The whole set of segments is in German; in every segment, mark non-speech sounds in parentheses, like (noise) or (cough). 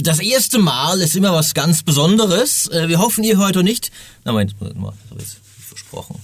Das erste Mal ist immer was ganz Besonderes. Äh, wir hoffen, ihr heute nicht. Na, Moment, Moment mal, habe ich versprochen.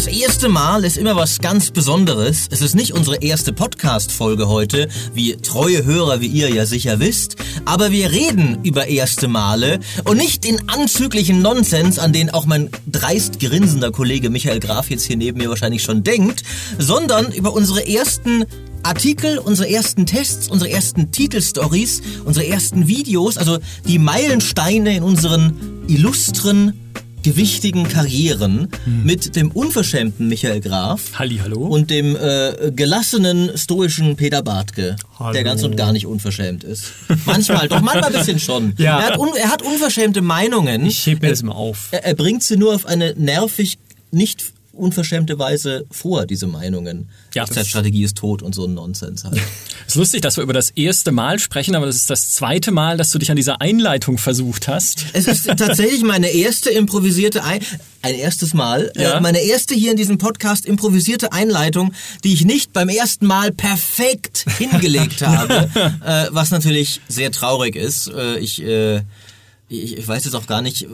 Das erste Mal ist immer was ganz Besonderes. Es ist nicht unsere erste Podcast-Folge heute, wie treue Hörer wie ihr ja sicher wisst, aber wir reden über erste Male und nicht den anzüglichen Nonsens, an den auch mein dreist grinsender Kollege Michael Graf jetzt hier neben mir wahrscheinlich schon denkt, sondern über unsere ersten Artikel, unsere ersten Tests, unsere ersten Titelstories, unsere ersten Videos, also die Meilensteine in unseren illustren gewichtigen Karrieren Hm. mit dem unverschämten Michael Graf Hallihallo. und dem äh, gelassenen, stoischen Peter Bartke, Hallo. der ganz und gar nicht unverschämt ist. Manchmal, doch manchmal ein bisschen schon. (laughs) Ja. Er, hat un, er hat unverschämte Meinungen. Ich heb mir das mal auf. Er, er bringt sie nur auf eine nervig, nicht unverschämte Weise vor, diese Meinungen. Ja, Echtzeitstrategie ist tot und so ein Nonsens halt. Es (laughs) ist lustig, dass wir über das erste Mal sprechen, aber das ist das zweite Mal, dass du dich an dieser Einleitung versucht hast. Es ist (laughs) tatsächlich meine erste improvisierte Ein ein erstes Mal, Ja. äh, meine erste hier in diesem Podcast improvisierte Einleitung, die ich nicht beim ersten Mal perfekt hingelegt (laughs) habe, äh, was natürlich sehr traurig ist. Äh, ich, äh, ich, ich weiß jetzt auch gar nicht,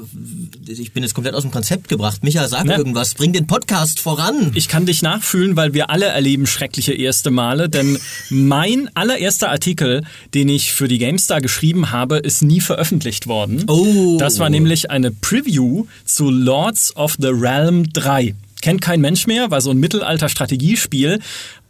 ich bin jetzt komplett aus dem Konzept gebracht. Micha, sag Ne? irgendwas, bring den Podcast voran. Ich kann dich nachfühlen, weil wir alle erleben schreckliche erste Male, denn mein allererster Artikel, den ich für die GameStar geschrieben habe, ist nie veröffentlicht worden. Oh. Das war nämlich eine Preview zu Lords of the Realm 3. Kennt kein Mensch mehr, war so ein Mittelalter-Strategiespiel.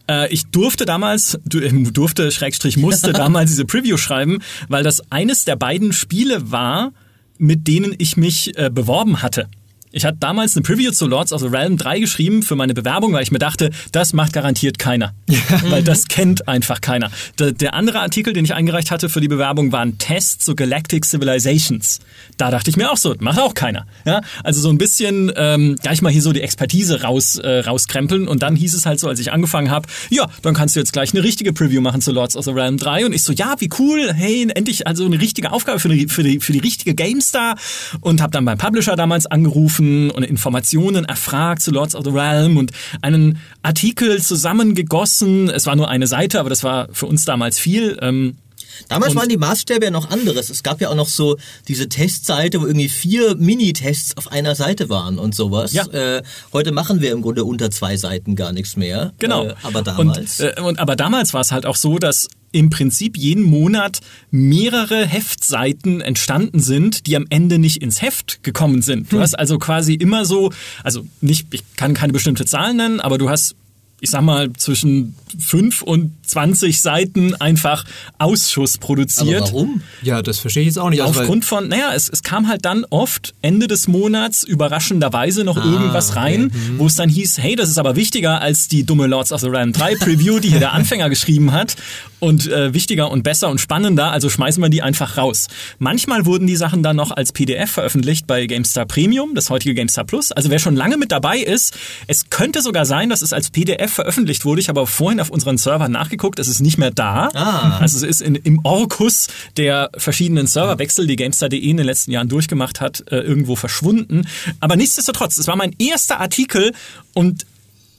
Äh, Ich durfte damals, äh, durfte, Schrägstrich, musste (laughs) damals diese Preview schreiben, weil das eines der beiden Spiele war, mit denen ich mich äh, beworben hatte. Ich hatte damals eine Preview zu Lords of the Realm 3 geschrieben für meine Bewerbung, weil ich mir dachte, das macht garantiert keiner. (laughs) weil das kennt einfach keiner. Der, der andere Artikel, den ich eingereicht hatte für die Bewerbung, war ein Test zu Galactic Civilizations. Da dachte ich mir auch so, macht auch keiner. Ja, also so ein bisschen ähm, gleich mal hier so die Expertise raus, äh, rauskrempeln. Und dann hieß es halt so, als ich angefangen habe, ja, dann kannst du jetzt gleich eine richtige Preview machen zu Lords of the Realm 3. Und ich so, ja, wie cool, hey, endlich also eine richtige Aufgabe für die, für die, für die richtige GameStar. Und habe dann beim Publisher damals angerufen und Informationen erfragt zu Lords of the Realm und einen Artikel zusammengegossen. Es war nur eine Seite, aber das war für uns damals viel. Ähm, Damals Und- waren die Maßstäbe ja noch anderes. Es gab ja auch noch so diese Testseite, wo irgendwie vier Mini-Tests auf einer Seite waren und sowas. Ja. Äh, heute machen wir im Grunde unter zwei Seiten gar nichts mehr. Genau. Äh, aber damals. Und, äh, und, aber damals war es halt auch so, dass im Prinzip jeden Monat mehrere Heftseiten entstanden sind, die am Ende nicht ins Heft gekommen sind. Hm. Du hast also quasi immer so, also nicht, ich kann keine bestimmte Zahl nennen, aber du hast ich sag mal, zwischen 5 und 20 Seiten einfach Ausschuss aber produziert. warum? Ja, das verstehe ich jetzt auch nicht. Also, Aufgrund von, naja, es, es kam halt dann oft Ende des Monats überraschenderweise noch irgendwas rein, wo es dann hieß, hey, das ist aber wichtiger als die dumme Lords of the Realm 3 Preview, die hier der Anfänger geschrieben hat und äh, wichtiger und besser und spannender, also schmeißen wir die einfach raus. Manchmal wurden die Sachen dann noch als PDF veröffentlicht bei GameStar Premium, das heutige GameStar Plus. Also wer schon lange mit dabei ist, es könnte sogar sein, dass es als PDF veröffentlicht wurde. Ich habe vorhin auf unseren Servern nachgeguckt, es ist nicht mehr da. Ah. Also es ist in, im Orkus der verschiedenen Serverwechsel, die GameStar.de in den letzten Jahren durchgemacht hat, äh, irgendwo verschwunden. Aber nichtsdestotrotz, es war mein erster Artikel und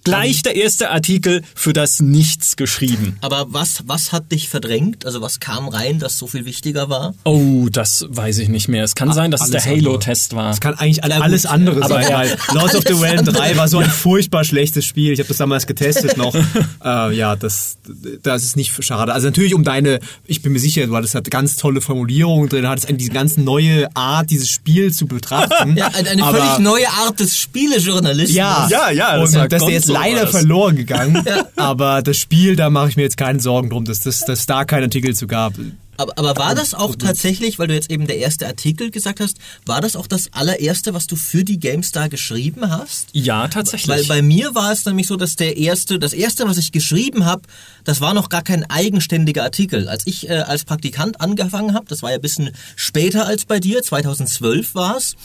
gleich der erste Artikel für das Nichts geschrieben. Aber was, was hat dich verdrängt? Also was kam rein, das so viel wichtiger war? Oh, das weiß ich nicht mehr. Es kann sein, dass es der. Halo-Test war. Es kann eigentlich alle, alles andere Aber sein. ja. weil Lords of the Realm andere. 3 war so ein furchtbar schlechtes Spiel. Ich habe das damals getestet noch. (laughs) äh, ja, das, das ist nicht schade. Also natürlich um deine, ich bin mir sicher, du hattest halt ganz tolle Formulierungen drin, hattest eine, diese ganz neue Art, dieses Spiel zu betrachten. (laughs) Ja, eine, eine Aber- völlig neue Art des Spielejournalismus. Ja, Ja, ja, das und war das ist jetzt leider das. verloren (laughs) gegangen. Aber das Spiel, da mache ich mir jetzt keine Sorgen drum, dass dass, dass da keinen Artikel zu gab. Aber, aber war das auch tatsächlich, weil du jetzt eben der erste Artikel gesagt hast, war das auch das allererste, was du für die GameStar geschrieben hast? Ja, tatsächlich. Weil bei mir war es nämlich so, dass der erste, das erste, was ich geschrieben habe, das war noch gar kein eigenständiger Artikel. Als ich äh, als Praktikant angefangen habe, das war ja ein bisschen später als bei dir, 2012 war es.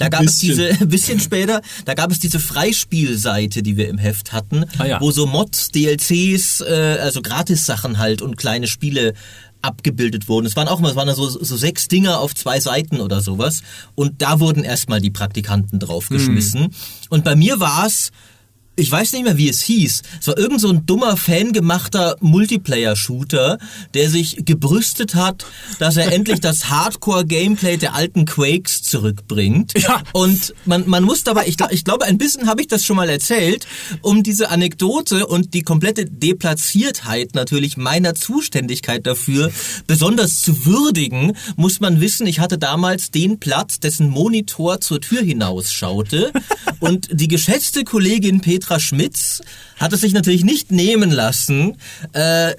Da gab es diese, (laughs) ein bisschen später, da gab es diese Freispielseite, die wir im Heft hatten, Ah ja. wo so Mods, DLCs, äh, also Gratis-Sachen halt und kleine Spiele abgebildet wurden. Es waren auch mal, es waren so, so sechs Dinger auf zwei Seiten oder sowas. Und da wurden erstmal die Praktikanten draufgeschmissen. Und bei mir war es ich weiß nicht mehr, wie es hieß. Es war irgend so ein dummer, fangemachter Multiplayer-Shooter, der sich gebrüstet hat, dass er endlich (laughs) das Hardcore-Gameplay der alten Quakes zurückbringt. Ja. Und man, man muss dabei, ich, ich glaube, ein bisschen habe ich das schon mal erzählt, um diese Anekdote und die komplette Deplatziertheit natürlich meiner Zuständigkeit dafür besonders zu würdigen, muss man wissen, ich hatte damals den Platz, dessen Monitor zur Tür hinausschaute (laughs) und die geschätzte Kollegin Petra Schmitz hat es sich natürlich nicht nehmen lassen, äh,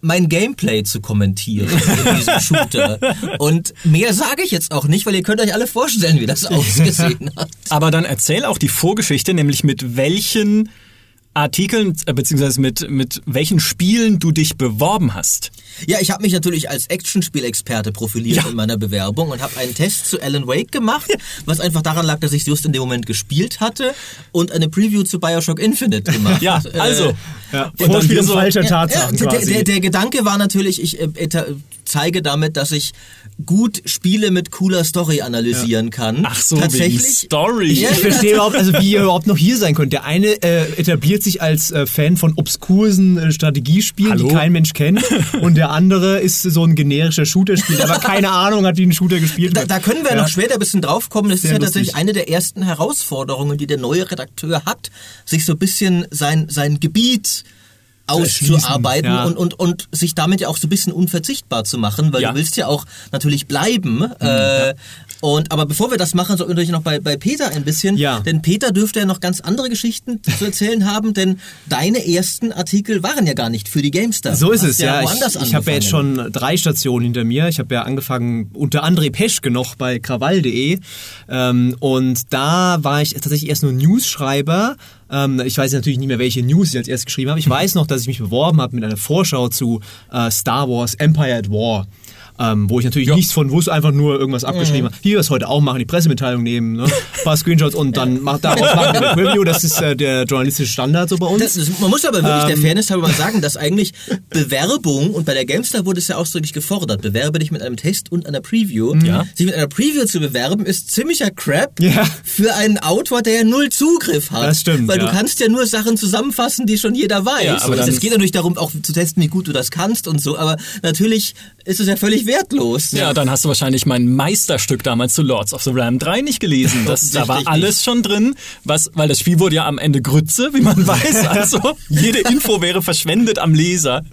mein Gameplay zu kommentieren in diesem (laughs) Shooter. Und mehr sage ich jetzt auch nicht, weil ihr könnt euch alle vorstellen, wie das (laughs) ausgesehen hat. Aber dann erzähl auch die Vorgeschichte, nämlich mit welchen Artikeln äh, beziehungsweise mit mit welchen Spielen du dich beworben hast. Ja, ich habe mich natürlich als Actionspielexperte profiliert Ja. in meiner Bewerbung und habe einen Test zu Alan Wake gemacht, was einfach daran lag, dass ich just in dem Moment gespielt hatte und eine Preview zu Bioshock Infinite gemacht. Ja, Äh, also Ja, Und Vorspiel so- falscher Tatsachen ja, der, quasi. der, der Gedanke war natürlich, ich äh, eta- zeige damit, dass ich gut Spiele mit cooler Story analysieren kann. ach so wegen tatsächlich. Story. Ja, ich verstehe überhaupt, also wie ihr überhaupt noch hier sein könnt. Der eine äh, etabliert sich als äh, Fan von obskursen äh, Strategiespielen, Hallo? die kein Mensch kennt. (laughs) Und der andere ist so ein generischer Shooter-Spiel, aber keine Ahnung hat, wie ein Shooter gespielt Da, wird. da können wir Ja. noch später ein bisschen draufkommen. Das Sehr ist ja lustig. tatsächlich eine der ersten Herausforderungen, die der neue Redakteur hat, sich so ein bisschen sein, sein Gebiet auszuarbeiten ja. und, und, und sich damit ja auch so ein bisschen unverzichtbar zu machen, weil Ja. du willst ja auch natürlich bleiben. äh, und aber bevor wir das machen, sollten wir natürlich noch bei, bei Peter ein bisschen, Ja. denn Peter dürfte ja noch ganz andere Geschichten (laughs) zu erzählen haben, denn deine ersten Artikel waren ja gar nicht für die GameStar. So ist es, ja. woanders Ich, ich habe ja jetzt schon drei Stationen hinter mir. Ich habe ja angefangen unter André Peschke noch bei krawall.de ähm, und da war ich tatsächlich erst nur News-Schreiber. Ähm, ich weiß natürlich nicht mehr, welche News ich als erstes geschrieben habe. Ich weiß noch, dass ich mich beworben habe mit einer Vorschau zu äh, Star Wars Empire at War. Ähm, wo ich natürlich nichts von wusste, einfach nur irgendwas abgeschrieben habe. Wie wir es heute auch machen, die Pressemitteilung nehmen, ne? ein (laughs) paar Screenshots und dann macht daraus machen wir eine Review. Das ist äh, der journalistische Standard so bei uns. Das, man muss aber wirklich Ähm. der Fairness halber mal sagen, dass eigentlich Bewerbung, und bei der GameStar wurde es ja ausdrücklich gefordert, bewerbe dich mit einem Test und einer Preview. Ja. Sich mit einer Preview zu bewerben, ist ziemlicher Crap Ja. für einen Autor, der ja null Zugriff hat. Das stimmt, Weil ja. du kannst ja nur Sachen zusammenfassen, die schon jeder weiß. Ja, aber es geht natürlich darum, auch zu testen, wie gut du das kannst und so, aber natürlich ist es ja völlig wertlos. Ja, dann hast du wahrscheinlich mein Meisterstück damals zu Lords of the Realm 3 nicht gelesen. Das, (laughs) da war alles schon drin, was, weil das Spiel wurde ja am Ende Grütze, wie man (laughs) weiß. Also jede Info wäre verschwendet am Leser.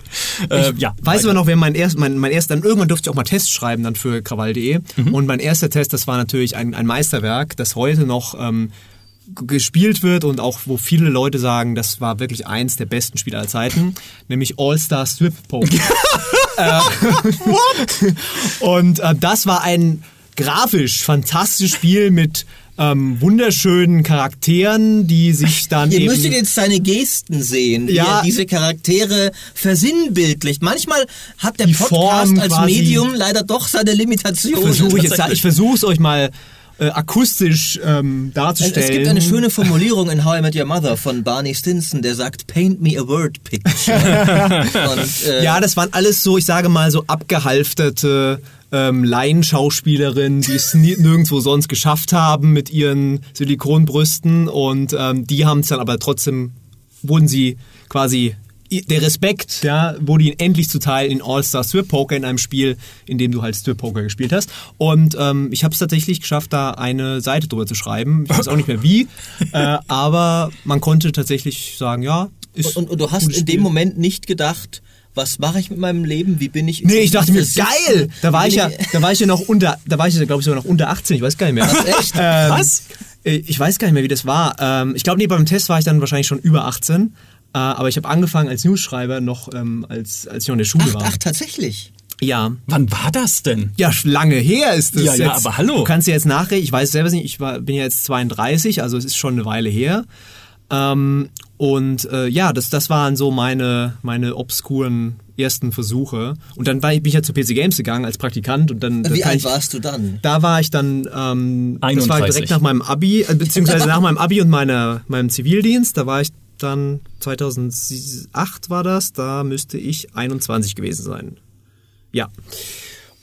Äh, ja, Weißt du aber noch, wer mein erst, mein, mein erster, dann irgendwann durfte ich auch mal Tests schreiben dann für krawall.de. Mhm. Und mein erster Test, das war natürlich ein, ein Meisterwerk, das heute noch ähm, gespielt wird und auch wo viele Leute sagen, das war wirklich eins der besten Spiele aller Zeiten, nämlich All-Star Strip Poker. (laughs) äh, (laughs) und äh, das war ein grafisch fantastisches Spiel mit ähm, wunderschönen Charakteren, die sich dann Ihr eben müsstet jetzt seine Gesten sehen, wie Ja. er diese Charaktere versinnbildlicht. Manchmal hat der Podcast Form als quasi- Medium leider doch seine Limitationen. versuche ich jetzt, ich versuche es euch mal äh, akustisch ähm, Es, darzustellen. es gibt eine schöne Formulierung in How I Met Your Mother von Barney Stinson, der sagt, paint me a word picture. (laughs) Und, äh, Ja, das waren alles so, ich sage mal, so abgehalfterte ähm, Laienschauspielerinnen, die es nirgendwo sonst geschafft haben mit ihren Silikonbrüsten und ähm, die haben es dann aber trotzdem, wurden sie quasi der Respekt, ja, wurde ihnen endlich zuteil in All-Star Strip Poker in einem Spiel, in dem du halt Strip Poker gespielt hast. Und ähm, ich habe es tatsächlich geschafft, da eine Seite drüber zu schreiben. Ich weiß auch nicht mehr wie, (laughs) äh, aber man konnte tatsächlich sagen, ja. Ist und, und du hast in dem. Moment nicht gedacht, was mache ich mit meinem Leben? Wie bin ich? Nee, ich dachte mir, geil! Da war ich ja, da war ich ja noch unter, da war ich ja, glaube ich, sogar noch unter 18, ich weiß gar nicht mehr. Was, echt? Ähm, Was? äh, Ich weiß gar nicht mehr, wie das war. Ähm, Ich glaube, nee, beim Test war ich dann wahrscheinlich schon über 18. äh, Aber ich habe angefangen als Newsschreiber noch, ähm, als, als ich noch in der Schule Ach, war. ach, tatsächlich. Ja. wann war das denn? Ja, lange her ist es Ja, ja, jetzt. aber hallo. Du kannst dir jetzt nachrechnen, ich weiß selber nicht, ich war, bin ja jetzt 32, also es ist schon eine Weile her. Ähm, und äh, ja, das, das waren so meine, meine obskuren ersten Versuche. Und dann war ich, bin ich ja zu PC Games gegangen als Praktikant und dann. Wie alt ich, warst du dann? Da war ich dann, ähm, das war 31. direkt nach meinem Abi, äh, beziehungsweise (laughs) nach meinem Abi und meiner, meinem Zivildienst. Da war ich dann 2008 war das, da müsste ich 21 gewesen sein. Ja.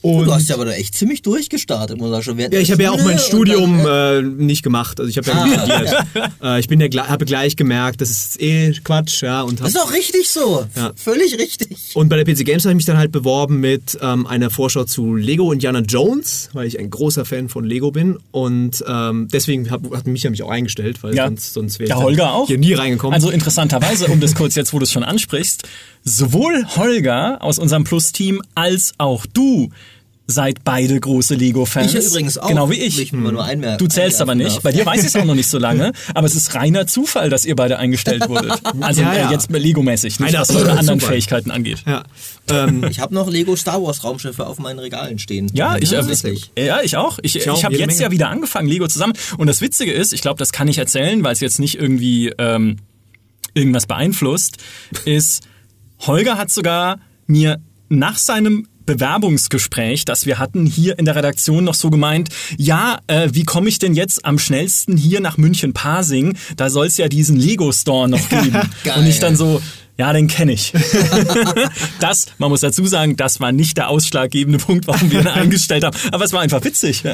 Und Du hast ja aber da echt ziemlich durchgestartet, muss man schon während ja, ich habe ja auch Schule mein und Studium dann- äh, nicht gemacht. Also ich habe ja Ah. nicht studiert. äh, ich bin ja habe gleich gemerkt, das ist eh Quatsch, ja. Und hab, Das ist auch richtig so. Ja. Völlig richtig. Und bei der PC Games habe ich mich dann halt beworben mit ähm, einer Vorschau zu Lego Indiana Jones, weil ich ein großer Fan von Lego bin. Und ähm, deswegen hab, hat Micha mich auch eingestellt, weil Ja. sonst, sonst wäre ich dann Holger auch. hier nie reingekommen. Also interessanterweise, um das kurz jetzt, wo du es schon ansprichst, sowohl Holger aus unserem Plus-Team als auch du seid beide große Lego-Fans. Ich ja übrigens auch. Genau wie ich. Will ich mal nur einmer- Du zählst aber nicht. darf. Bei dir weiß (laughs) ich es auch noch nicht so lange. Aber es ist reiner Zufall, dass ihr beide eingestellt wurdet. Also Ja, ja. Äh, jetzt Lego-mäßig, nicht Nein, was eure anderen super. Fähigkeiten angeht. ja. ähm, (laughs) Ich habe noch Lego Star Wars Raumschiffe auf meinen Regalen stehen. Ja, ich, äh, wirklich. ja, ich auch. Ich, ich, auch, habe jetzt Menge. ja wieder angefangen, Lego zusammen. Und das Witzige ist, ich glaube, das kann ich erzählen, weil es jetzt nicht irgendwie ähm, irgendwas beeinflusst, ist, Holger hat sogar mir nach seinem Bewerbungsgespräch, das wir hatten, hier in der Redaktion noch so gemeint, ja, äh, wie komme ich denn jetzt am schnellsten hier nach München-Pasing? Da soll es ja diesen Lego-Store noch geben. (laughs) Und ich dann so, ja, den kenne ich. (laughs) das, man muss dazu sagen, das war nicht der ausschlaggebende Punkt, warum wir ihn (laughs) eingestellt haben. Aber es war einfach witzig.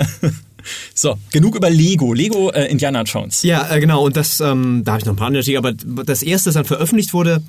So, genug über Lego. Lego äh, Indiana Jones. Ja, äh, genau. Und das, ähm, da habe ich noch ein paar Artikel, aber das erste, das dann veröffentlicht wurde,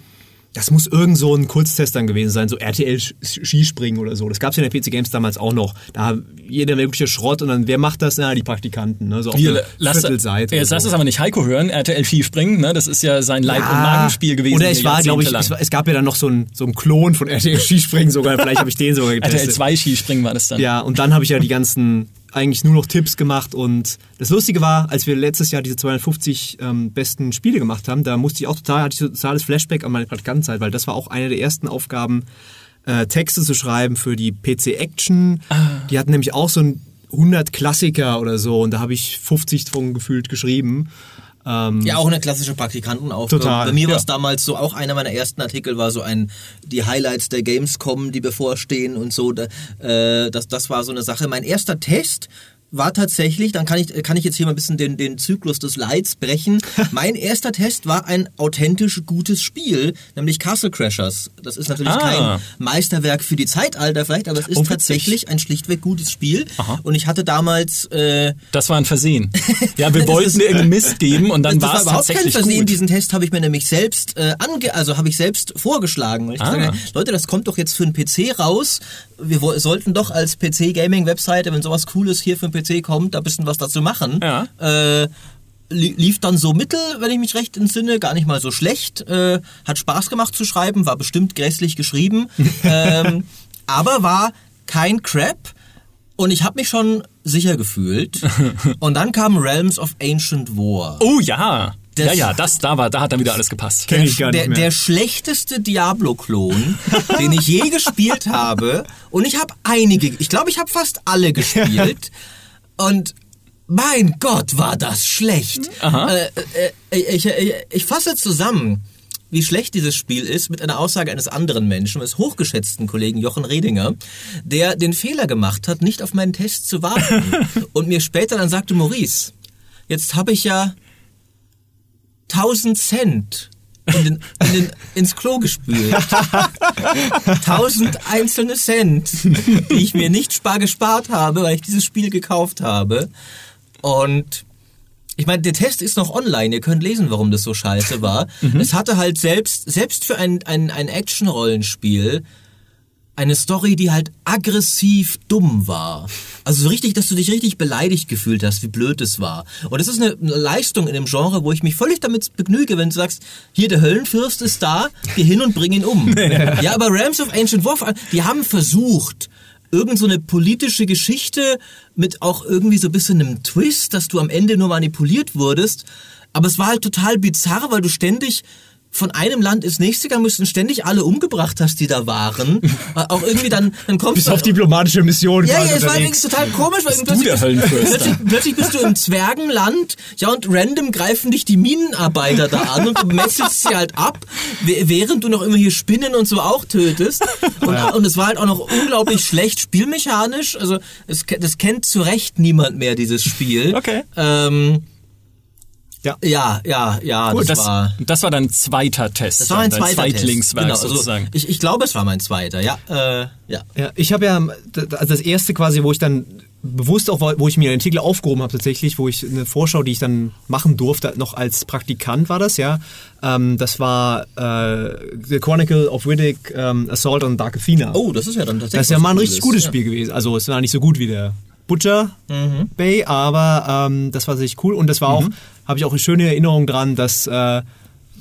das muss irgend so ein Kurztest dann gewesen sein, so RTL Skispringen oder so. Das gab es ja in der PC Games damals auch noch. Da jeder mögliche Schrott und dann, wer macht das? Na, die Praktikanten. Ne? So auf Wir, der lass, Viertelseite. jetzt lass so. es aber nicht Heiko hören, RTL Skispringen, ne? das ist ja sein Leib- und Magenspiel gewesen. Oder es hier war, glaube ich, es, es gab ja dann noch so ein, so Klon von RTL Skispringen sogar. Vielleicht habe ich den sogar (laughs) getestet. RTL 2 Skispringen war das dann. Ja, und dann habe ich ja die ganzen eigentlich nur noch Tipps gemacht und das Lustige war, als wir letztes Jahr diese 250 ähm, besten Spiele gemacht haben, da musste ich auch total, hatte ich totales Flashback an meine Praktikantenzeit, weil das war auch eine der ersten Aufgaben, äh, Texte zu schreiben für die PC Action. Die hatten nämlich auch so ein 100 Klassiker oder so und da habe ich 50 von gefühlt geschrieben. Ähm, Ja, auch eine klassische Praktikantenaufgabe. Total, Bei mir war ja. es damals so, auch einer meiner ersten Artikel war so ein, die Highlights der Gamescom, die bevorstehen und so. Da, äh, das, das war so eine Sache. Mein erster Test war tatsächlich, dann kann ich, kann ich jetzt hier mal ein bisschen den, den Zyklus des Leids brechen. (laughs) mein erster Test war ein authentisch gutes Spiel, nämlich Castle Crashers. Das ist natürlich Ah. kein Meisterwerk für die Zeitalter vielleicht, aber es ist Oh, tatsächlich ein schlichtweg gutes Spiel. Und ich hatte damals äh, Das war ein Versehen. (laughs) Ja, wir wollten ist- irgendeinen Mist geben und dann war es überhaupt kein tatsächlich Versehen. gut. Diesen Test habe ich mir nämlich selbst äh, ange also habe ich selbst vorgeschlagen. Ah. habe, Leute, das kommt doch jetzt für einen PC raus. Wir sollten doch als PC-Gaming-Webseite, wenn sowas Cooles hier für einen PC kommt, da ein bisschen was dazu machen. Ja. Äh, li- lief dann so mittel, wenn ich mich recht entsinne, gar nicht mal so schlecht. Äh, hat Spaß gemacht zu schreiben, war bestimmt grässlich geschrieben, (laughs) ähm, aber war kein Crap. Und ich habe mich schon sicher gefühlt. (laughs) Und dann kam Realms of Ancient War. Oh ja. Das- ja, ja, das, da war, da hat dann wieder alles gepasst. Kenn ich gar nicht der, mehr. der schlechteste Diablo-Klon, (laughs) den ich je gespielt habe. Und ich habe einige, ich glaube, ich habe fast alle gespielt. (laughs) Und mein Gott, war das schlecht. Äh, äh, ich, ich, ich fasse zusammen, wie schlecht dieses Spiel ist mit einer Aussage eines anderen Menschen, des hochgeschätzten Kollegen Jochen Redinger, der den Fehler gemacht hat, nicht auf meinen Test zu warten. (laughs) und mir später dann sagte, Maurice, jetzt habe ich ja 1000 Cent in den, in den, ins Klo gespült. (laughs) 1000 einzelne Cent, die ich mir nicht spar gespart habe, weil ich dieses Spiel gekauft habe. Und ich meine, der Test ist noch online. Ihr könnt lesen, warum das so scheiße war. Es hatte halt selbst, selbst für ein, ein, ein Action-Rollenspiel eine Story, die halt aggressiv dumm war. Also so richtig, dass du dich richtig beleidigt gefühlt hast, wie blöd es war. Und das ist eine Leistung in dem Genre, wo ich mich völlig damit begnüge, wenn du sagst, hier der Höllenfürst ist da, geh hin und bring ihn um. (laughs) ja, aber Realms of Ancient War, die haben versucht, irgend so eine politische Geschichte mit auch irgendwie so ein bisschen einem Twist, dass du am Ende nur manipuliert wurdest. Aber es war halt total bizarr, weil du ständig von einem Land ins nächste gegangen bist und ständig alle umgebracht hast, die da waren. (laughs) Äh, auch irgendwie dann, dann kommst Bis du... auf diplomatische Mission ja, ja, es war übrigens total komisch, weil du plötzlich, plötzlich, plötzlich bist du im Zwergenland, ja, und random greifen dich die Minenarbeiter da an und du messelst sie halt ab, während du noch irgendwelche Spinnen und so auch tötest. Und, und es war halt auch noch unglaublich schlecht spielmechanisch, also es, das kennt zu Recht niemand mehr, dieses Spiel. Okay. Ähm, Ja. Ja, ja, ja, Gut, das, das, war... das war dein zweiter Test. Das war mein zweiter Test. Zweitlingswerk Genau, also sozusagen. ich, ich glaube, es war mein zweiter, ja. Äh, ja. Ja, ich habe ja also das erste quasi, wo ich dann bewusst auch, wo ich mir einen Artikel aufgehoben habe tatsächlich, wo ich eine Vorschau, die ich dann machen durfte, noch als Praktikant war das, ja. Ähm, das war äh, The Chronicle of Riddick ähm, Assault on Dark Athena. Oh, das ist ja dann tatsächlich das ist ja mal ein richtig gutes ja. Spiel gewesen. Also es war nicht so gut wie der Butcher Mhm. Bay, aber ähm, das war richtig cool und das war auch, habe ich auch eine schöne Erinnerung dran, dass äh,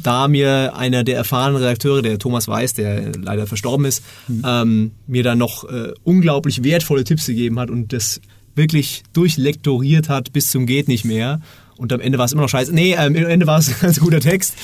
da mir einer der erfahrenen Redakteure, der Thomas Weiß, der leider verstorben ist, ähm, mir dann noch äh, unglaublich wertvolle Tipps gegeben hat und das wirklich durchlektoriert hat bis zum geht nicht mehr. Und am Ende war es immer noch scheiße. Nee, ähm, am Ende war es (laughs) ein ganz guter Text.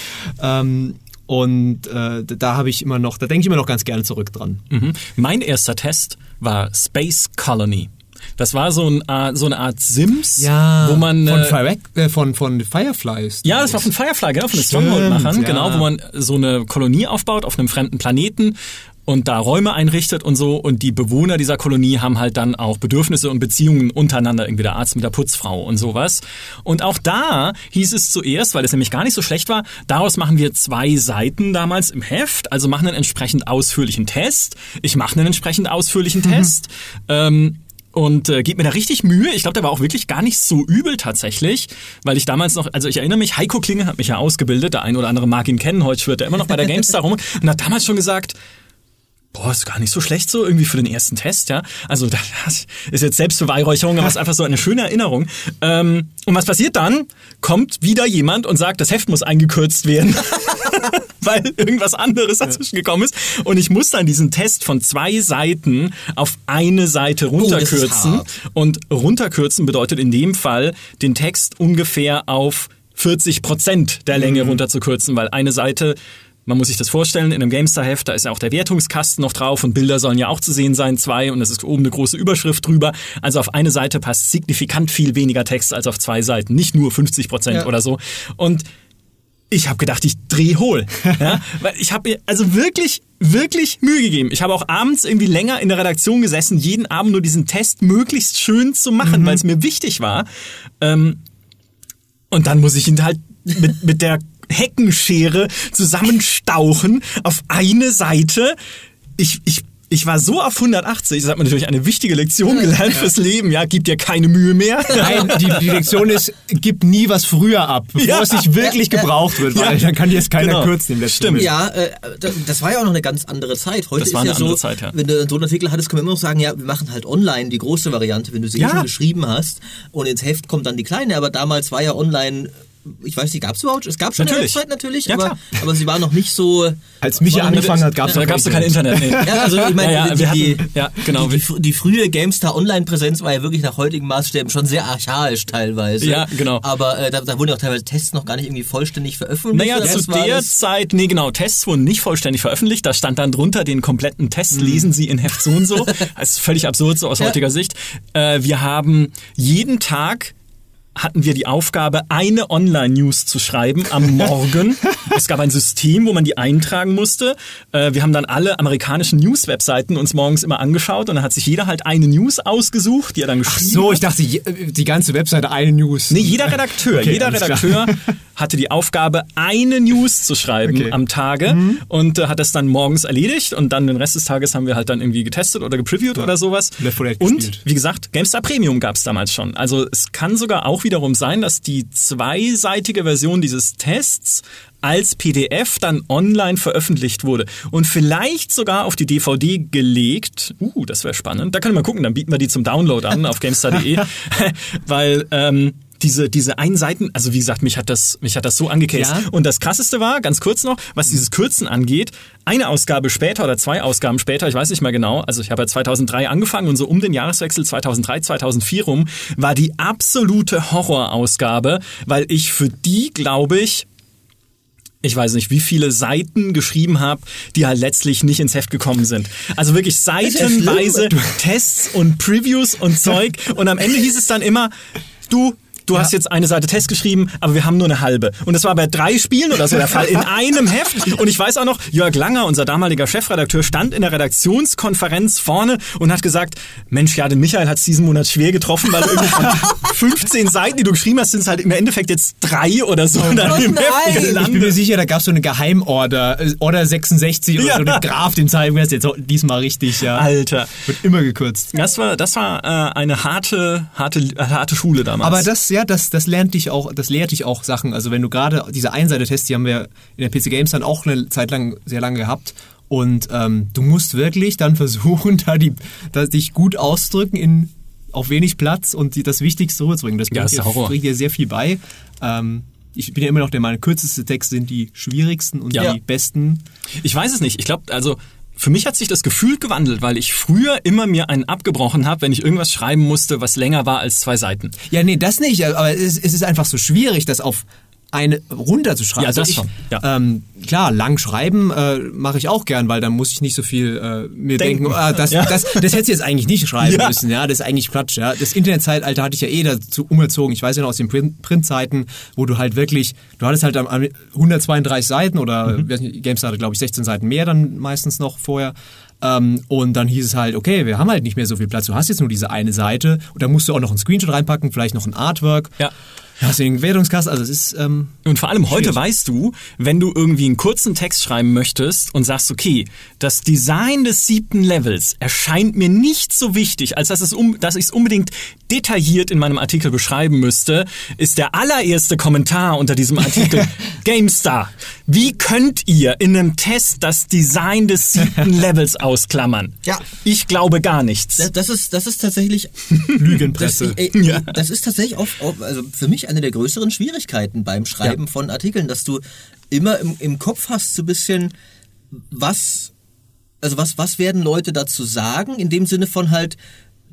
Ähm, und äh, da habe ich immer noch, da denke ich immer noch ganz gerne zurück dran. Mhm. Mein erster Test war Space Colony. Das war so, ein, Art- so eine Art Sims, wo man... von, äh, Fire, äh, von, von Fireflies. Ja, das war von Firefly, genau, von den Stronghold-Machern, ja. genau, wo man so eine Kolonie aufbaut auf einem fremden Planeten und da Räume einrichtet und so und die Bewohner dieser Kolonie haben halt dann auch Bedürfnisse und Beziehungen untereinander, irgendwie der Arzt mit der Putzfrau und sowas. Und auch da hieß es zuerst, weil es nämlich gar nicht so schlecht war, daraus machen wir zwei Seiten damals im Heft, also machen einen entsprechend ausführlichen Test. Ich mache einen entsprechend ausführlichen Test. Ähm, und äh, gebe mir da richtig Mühe. Ich glaube, der war auch wirklich gar nicht so übel tatsächlich, weil ich damals noch, also ich erinnere mich, Heiko Klinge hat mich ja ausgebildet, der ein oder andere mag ihn kennen, heute schwirrt er immer noch bei der GameStar rum. Und hat damals schon gesagt, Boah, ist gar nicht so schlecht so irgendwie für den ersten Test, ja. Also (laughs) das ist jetzt Selbstbeweihräucherung, aber es ist einfach so eine schöne Erinnerung. Ähm, und was passiert dann? Kommt wieder jemand und sagt, das Heft muss eingekürzt werden, (laughs) weil irgendwas anderes dazwischen gekommen ist. Und ich muss dann diesen Test von zwei Seiten auf eine Seite ist runterkürzen. hart. und runterkürzen bedeutet in dem Fall, den Text ungefähr auf 40 Prozent der Länge runterzukürzen, weil eine Seite man muss sich das vorstellen, in einem GameStar-Heft, da ist ja auch der Wertungskasten noch drauf und Bilder sollen ja auch zu sehen sein, zwei, und es ist oben eine große Überschrift drüber. Also auf eine Seite passt signifikant viel weniger Text als auf zwei Seiten, nicht nur 50 Prozent Ja. oder so. Und ich habe gedacht, ich dreh hohl. Ja? (laughs) Weil ich habe mir also wirklich, wirklich Mühe gegeben. Ich habe auch abends irgendwie länger in der Redaktion gesessen, jeden Abend nur diesen Test möglichst schön zu machen, weil es mir wichtig war. Ähm, und dann muss ich ihn halt mit, mit der Heckenschere zusammenstauchen auf eine Seite. Ich, ich, ich war so auf 180, das hat man natürlich eine wichtige Lektion gelernt fürs Leben. Ja, gib dir keine Mühe mehr. Nein, die, die Lektion ist, gib nie was früher ab, bevor Ja. es nicht wirklich gebraucht wird, weil Ja. dann kann jetzt keiner Genau. kürzen im letzten Stimmt. Moment. Ja, äh, das, das war ja auch noch eine ganz andere Zeit. Heute Das ist war ja eine so, andere Zeit, ja. wenn du so einen Artikel hattest, kann man immer noch sagen, ja, wir machen halt online die große Variante, wenn du sie Ja. schon geschrieben hast und ins Heft kommt dann die kleine, aber damals war ja online ich weiß nicht, gab es überhaupt? Es gab schon Natürlich. eine Website natürlich, Ja, aber, aber sie war noch nicht so. Als nicht- angefangen hat, gab es Da gab es kein Internet. Nee. Ja, also ich meine, Ja, ja, die, hatten- ja, genau. die, die, die frühe GameStar Online-Präsenz war ja wirklich nach heutigen Maßstäben schon sehr archaisch teilweise. Ja, genau. Aber äh, da, da wurden ja auch teilweise Tests noch gar nicht irgendwie vollständig veröffentlicht. Naja, zu der? Zeit, nee genau, Tests wurden nicht vollständig veröffentlicht. Da stand dann drunter, den kompletten Test Mhm. lesen Sie in Heft so und so. (laughs) Das ist völlig absurd so aus heutiger Sicht. Äh, wir haben jeden Tag hatten wir die Aufgabe, eine Online-News zu schreiben am (laughs) Morgen. es gab ein System, wo man die eintragen musste. Äh, wir haben dann alle amerikanischen News-Webseiten uns morgens immer angeschaut und dann hat sich jeder halt eine News ausgesucht, die er dann Ach geschrieben so, hat. ich dachte, die ganze Webseite eine News. Nee, jeder Redakteur, Okay, jeder klar. Redakteur (laughs) hatte die Aufgabe, eine News zu schreiben Okay. Mhm. am Tage und äh, hat das dann morgens erledigt und dann den Rest des Tages haben wir halt dann irgendwie getestet oder gepreviewt oder sowas. Left 4 Dead und gespielt. wie gesagt, GameStar Premium gab es damals schon. Also es kann sogar auch wiederum sein, dass die zweiseitige Version dieses Tests als PDF dann online veröffentlicht wurde und vielleicht sogar auf die DVD gelegt. Uh, das wäre spannend. Da können wir mal gucken, dann bieten wir die zum Download an auf (laughs) gamestar.de, (laughs) weil ähm, diese diese einen Seiten, also wie gesagt, mich hat das mich hat das so angecased. Ja. Und das krasseste war, ganz kurz noch, was dieses Kürzen angeht, eine Ausgabe später oder zwei Ausgaben später, ich weiß nicht mehr genau, also ich habe ja 2003 angefangen und so um den Jahreswechsel 2003, 2004 rum, war die absolute Horrorausgabe, weil ich für die, glaube ich, ich weiß nicht, wie viele Seiten geschrieben habe, die halt letztlich nicht ins Heft gekommen sind. Also wirklich (laughs) ja seitenweise Tests und Previews und Zeug. Und am Ende hieß es dann immer, du, du hast jetzt eine Seite Test geschrieben, aber wir haben nur eine halbe. Und das war bei drei Spielen oder so der Fall in (laughs) einem Heft. Und ich weiß auch noch, Jörg Langer, unser damaliger Chefredakteur, stand in der Redaktionskonferenz vorne und hat gesagt, Mensch, ja, den Michael hat es diesen Monat schwer getroffen, weil irgendwie von (laughs) 15 Seiten, die du geschrieben hast, sind es halt im Endeffekt jetzt drei oder so. Oh, dann im Heft gelandet. Ich bin mir sicher, da gab es so eine Geheimorder, äh, Order 66 oder ja. so, den Graf, den zeigen wir jetzt diesmal richtig, ja. Alter. Wird immer gekürzt. Das war, das war äh, eine harte, harte, harte Schule damals. Aber das, ja, das, das lernt dich auch, das lehrt dich auch Sachen. Also wenn du gerade diese Einseite-Tests, die haben wir in der PC Games dann auch eine Zeit lang, sehr lange gehabt. Und ähm, du musst wirklich dann (laughs) versuchen, da, die, da dich gut ausdrücken in auf wenig Platz und die, das Wichtigste rüberzubringen. Das bringt, ja, dir, bringt dir sehr viel bei. Ähm, ich bin ja immer noch der Meinung, kürzeste Texte sind die schwierigsten und ja. die besten. Ich weiß es nicht. Ich glaube, also für mich hat sich das Gefühl gewandelt, weil ich früher immer mir einen abgebrochen habe, wenn ich irgendwas schreiben musste, was länger war als zwei Seiten. Ja, nee, das nicht. Aber es, ist einfach so schwierig, das auf eine runterzuschreiben. Ja, also das ich, schon. Ja. Ähm, klar, lang schreiben äh, mache ich auch gern, weil dann muss ich nicht so viel äh, mir denken, denken ah, das, (laughs) ja. das, das, das hätte ich jetzt eigentlich nicht schreiben ja. müssen. Ja, das ist eigentlich Quatsch. Ja. Das Internetzeitalter hatte ich ja eh dazu umerzogen. Ich weiß ja noch aus den Printzeiten, wo du halt wirklich, du hattest halt 132 Seiten oder mhm. Games hatte glaube ich 16 Seiten mehr dann meistens noch vorher. Ähm, und dann hieß es halt, okay, wir haben halt nicht mehr so viel Platz. Du hast jetzt nur diese eine Seite und da musst du auch noch einen Screenshot reinpacken, vielleicht noch ein Artwork. Ja. Ja, deswegen Wertungskasse, also es ist. Ähm, und vor allem heute weißt du, wenn du irgendwie einen kurzen Text schreiben möchtest und sagst, okay, das Design des siebten Levels erscheint mir nicht so wichtig, als dass, es um, dass ich es unbedingt detailliert in meinem Artikel beschreiben müsste, ist der allererste Kommentar unter diesem Artikel (laughs) GameStar. Wie könnt ihr in einem Test das Design des siebten (laughs) Levels ausklammern? Ja. Ich glaube gar nichts. Das, das ist, das ist tatsächlich. Lügenpresse. Das, äh, ja. das ist tatsächlich auch, also für mich eine der größeren Schwierigkeiten beim Schreiben ja. von Artikeln, dass du immer im, im Kopf hast, so ein bisschen, was, also was, was werden Leute dazu sagen, in dem Sinne von halt,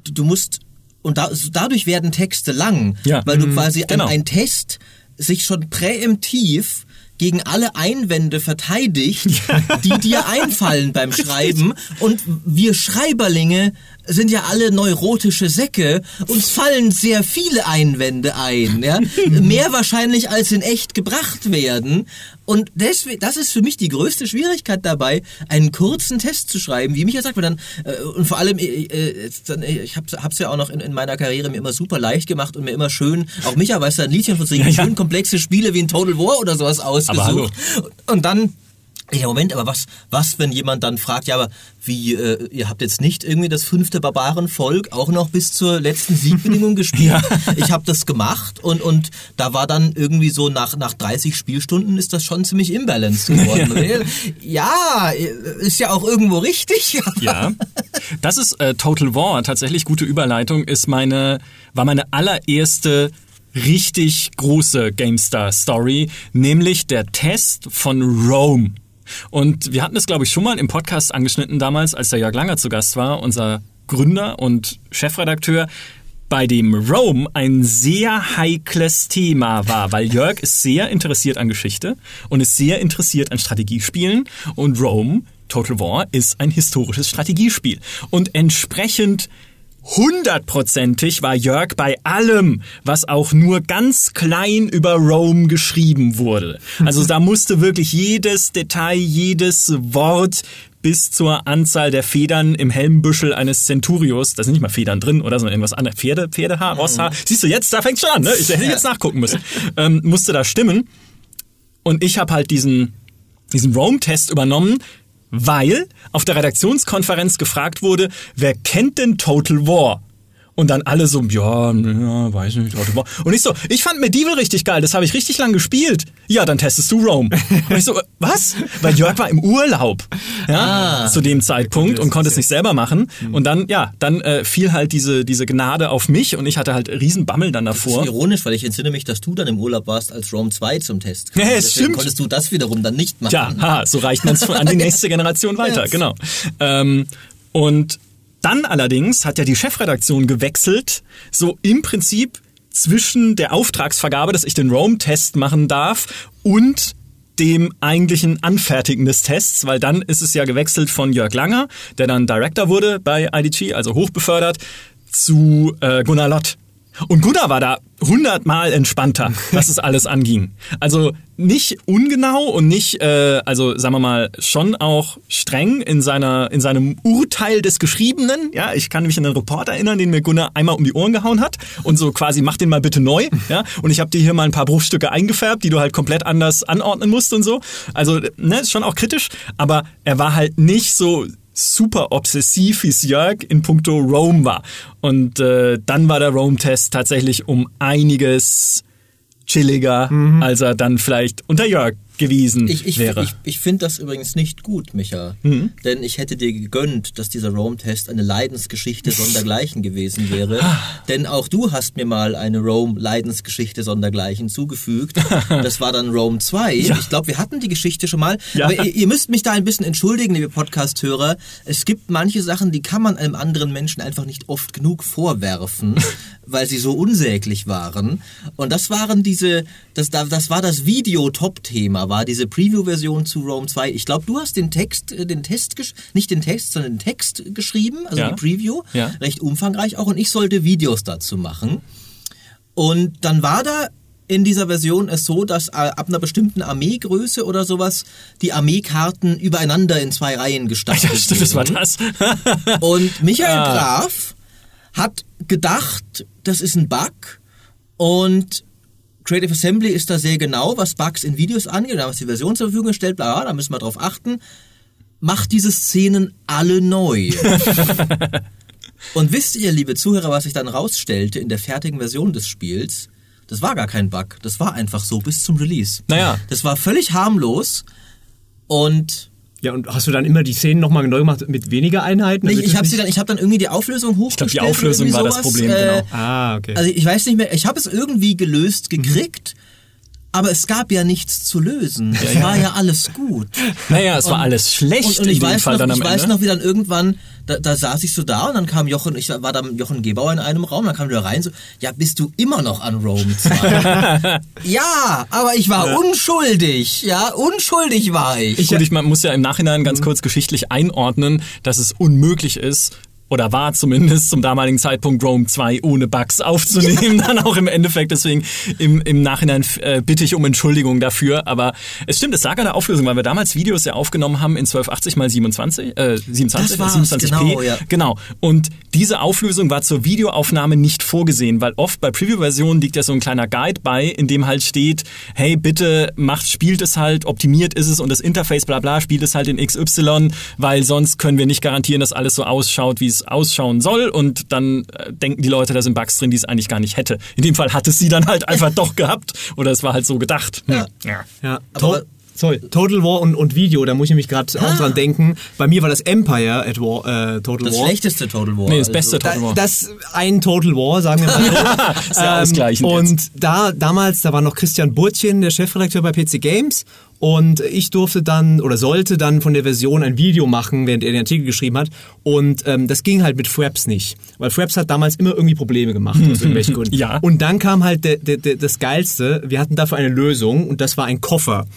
du, du musst, und da, dadurch werden Texte lang, ja. weil du mhm. quasi genau. ein, ein Test sich schon präemptiv gegen alle Einwände verteidigt, (laughs) die dir einfallen beim Schreiben. Und wir Schreiberlinge sind ja alle neurotische Säcke. Uns fallen sehr viele Einwände ein. Ja? (laughs) Mehr wahrscheinlich als in echt gebracht werden. Und deswegen, das ist für mich die größte Schwierigkeit dabei, einen kurzen Test zu schreiben, wie Micha sagt, man dann, äh, und vor allem, äh, äh, äh ich habe es ja auch noch in, in, meiner Karriere mir immer super leicht gemacht und mir immer schön, auch Micha weiß da ein Liedchen von singen, (laughs) ja, ja. schön komplexe Spiele wie ein Total War oder sowas ausgesucht. Und dann ja, Moment, aber was, was, wenn jemand dann fragt, ja, aber wie, äh, ihr habt jetzt nicht irgendwie das fünfte Barbarenvolk auch noch bis zur letzten Siegbedingung (laughs) gespielt? ja. Ich habe das gemacht und, und da war dann irgendwie so nach, nach 30 Spielstunden ist das schon ziemlich imbalanced geworden. (laughs) ja, ist ja auch irgendwo richtig. (laughs) ja, das ist äh, Total War, tatsächlich gute Überleitung, ist meine, war meine allererste richtig große GameStar-Story, nämlich der Test von Rome. Und wir hatten es, glaube ich, schon mal im Podcast angeschnitten damals, als der Jörg Langer zu Gast war, unser Gründer und Chefredakteur, bei dem Rome ein sehr heikles Thema war, weil Jörg ist sehr interessiert an Geschichte und ist sehr interessiert an Strategiespielen und Rome Total War ist ein historisches Strategiespiel. Und entsprechend hundertprozentig war Jörg bei allem, was auch nur ganz klein über Rome geschrieben wurde. Also da musste wirklich jedes Detail, jedes Wort bis zur Anzahl der Federn im Helmbüschel eines Centurios, da sind nicht mal Federn drin oder so irgendwas anderes, Pferde, Pferdehaar, Rosshaar. Siehst du jetzt, da fängt schon an, ne? Ich hätte jetzt nachgucken müssen. Ähm, musste da stimmen. Und ich habe halt diesen diesen Rome-Test übernommen, weil auf der Redaktionskonferenz gefragt wurde, wer kennt denn Total War? Und dann alle so, ja, ja, weiß nicht. Und ich so, ich fand Medieval richtig geil, das habe ich richtig lang gespielt. Ja, dann testest du Rome. Und ich so, was? Weil Jörg war im Urlaub, ja, ah, zu dem Zeitpunkt und konnte es nicht selber machen. Hm. Und dann, ja, dann äh, fiel halt diese, diese Gnade auf mich und ich hatte halt riesen Bammel dann davor. Das ist ironisch, weil ich entsinne mich, dass du dann im Urlaub warst, als Rome 2 zum Test kam. Ja, es stimmt. konntest du das wiederum dann nicht machen. Ja, ha, so reicht man es an die (laughs) nächste Generation weiter, genau. Ähm, und dann allerdings hat ja die Chefredaktion gewechselt, so im Prinzip zwischen der Auftragsvergabe, dass ich den Rome-Test machen darf und dem eigentlichen Anfertigen des Tests, weil dann ist es ja gewechselt von Jörg Langer, der dann Director wurde bei IDG, also hochbefördert, zu äh, Gunnar Lott. Und Gunnar war da hundertmal entspannter, was es alles anging. Also nicht ungenau und nicht, äh, also sagen wir mal, schon auch streng in seiner in seinem Urteil des Geschriebenen. Ja, ich kann mich an einen Report erinnern, den mir Gunnar einmal um die Ohren gehauen hat und so quasi mach den mal bitte neu. Ja, und ich habe dir hier mal ein paar Bruchstücke eingefärbt, die du halt komplett anders anordnen musst und so. Also ne, ist schon auch kritisch, aber er war halt nicht so super obsessiv, wie es Jörg in puncto Rome war. Und äh, dann war der Rome-Test tatsächlich um einiges chilliger, mhm. als er dann vielleicht unter Jörg gewesen ich, ich, wäre. Ich, ich finde das übrigens nicht gut, Micha. Mhm. Denn ich hätte dir gegönnt, dass dieser Rome-Test eine Leidensgeschichte sondergleichen gewesen wäre. Ah. Denn auch du hast mir mal eine Rome-Leidensgeschichte sondergleichen zugefügt. (laughs) Das war dann Rome 2. Ja. Ich glaube, wir hatten die Geschichte schon mal. Ja. Aber ihr, ihr, müsst mich da ein bisschen entschuldigen, liebe Podcast-Hörer. Es gibt manche Sachen, die kann man einem anderen Menschen einfach nicht oft genug vorwerfen, (laughs) weil sie so unsäglich waren. Und das waren diese, das, das war das Video-Top-Thema war diese Preview-Version zu Rome 2. Ich glaube, du hast den Text, äh, den Test, nicht den Text, sondern den Text geschrieben, also ja. die Preview, ja. recht umfangreich auch, und ich sollte Videos dazu machen. Und dann war da in dieser Version es so, dass äh, ab einer bestimmten Armeegröße oder sowas die Armeekarten übereinander in zwei Reihen gestapelt (laughs) ja, stimmt, das war das. (laughs) und Michael ah. Graf hat gedacht, das ist ein Bug und Creative Assembly ist da sehr genau, was Bugs in Videos angeht. Wir die Version zur Verfügung gestellt, bla, bla, da müssen wir drauf achten. Macht diese Szenen alle neu. (laughs) Und wisst ihr, liebe Zuhörer, was sich dann rausstellte in der fertigen Version des Spiels? Das war gar kein Bug. Das war einfach so bis zum Release. Naja. Das war völlig harmlos und ja, und hast du dann immer die Szenen nochmal neu gemacht mit weniger Einheiten? Nee, ich habe sie dann, ich habe dann irgendwie die Auflösung hochgestellt. Ich glaube, die Auflösung war das Problem, äh, genau. Ah, okay. Also ich weiß nicht mehr, ich habe es irgendwie gelöst gekriegt. Mhm. Aber es gab ja nichts zu lösen. Es ja, war ja. ja alles gut. Naja, es und, war alles schlecht und, und ich weiß Fall noch, Ich weiß noch, wie dann irgendwann, da, da saß ich so da und dann kam Jochen, ich war da mit Jochen Gebauer in einem Raum, dann kam der rein so, ja, bist du immer noch an Rome 2? (laughs) ja, aber ich war ja. unschuldig, ja, unschuldig war ich. ich. Und ich man muss ja im Nachhinein ganz mhm. kurz geschichtlich einordnen, dass es unmöglich ist, oder war zumindest zum damaligen Zeitpunkt Rome 2 ohne Bugs (laughs) aufzunehmen, dann auch im Endeffekt. Deswegen im, im Nachhinein äh, bitte ich um Entschuldigung dafür. Aber es stimmt, es lag an der Auflösung, weil wir damals Videos ja aufgenommen haben in 1280 mal 27, äh, 27, das 27p. Genau, ja. genau. Und diese Auflösung war zur Videoaufnahme nicht vorgesehen, weil oft bei Preview-Versionen liegt ja so ein kleiner Guide bei, in dem halt steht, hey, bitte macht, spielt es halt, optimiert ist es und das Interface bla bla, spielt es halt in XY, weil sonst können wir nicht garantieren, dass alles so ausschaut, wie es ausschauen soll und dann äh, denken die Leute, da sind Bugs drin, die es eigentlich gar nicht hätte. In dem Fall hat es sie dann halt einfach (laughs) doch gehabt oder es war halt so gedacht. Hm. Ja. ja. ja. Aber Sorry, Total War und, und Video, da muss ich mich gerade ah. auch dran denken. Bei mir war das Empire at War, äh, Total das War. Das schlechteste Total War. Nee, das beste also. Total War. Das ein Total War, sagen wir mal. (laughs) Sehr ähm, ausgleichend. Und jetzt. da damals, da war noch Christian Burtchen, der Chefredakteur bei PC Games und ich durfte dann oder sollte dann von der Version ein Video machen, während er den Artikel geschrieben hat. Und ähm, das ging halt mit Fraps nicht. Weil Fraps hat damals immer irgendwie Probleme gemacht, aus irgendwelchen (laughs) Gründen. ja. Und dann kam halt der, der, der, das Geilste, wir hatten dafür eine Lösung und das war ein Koffer.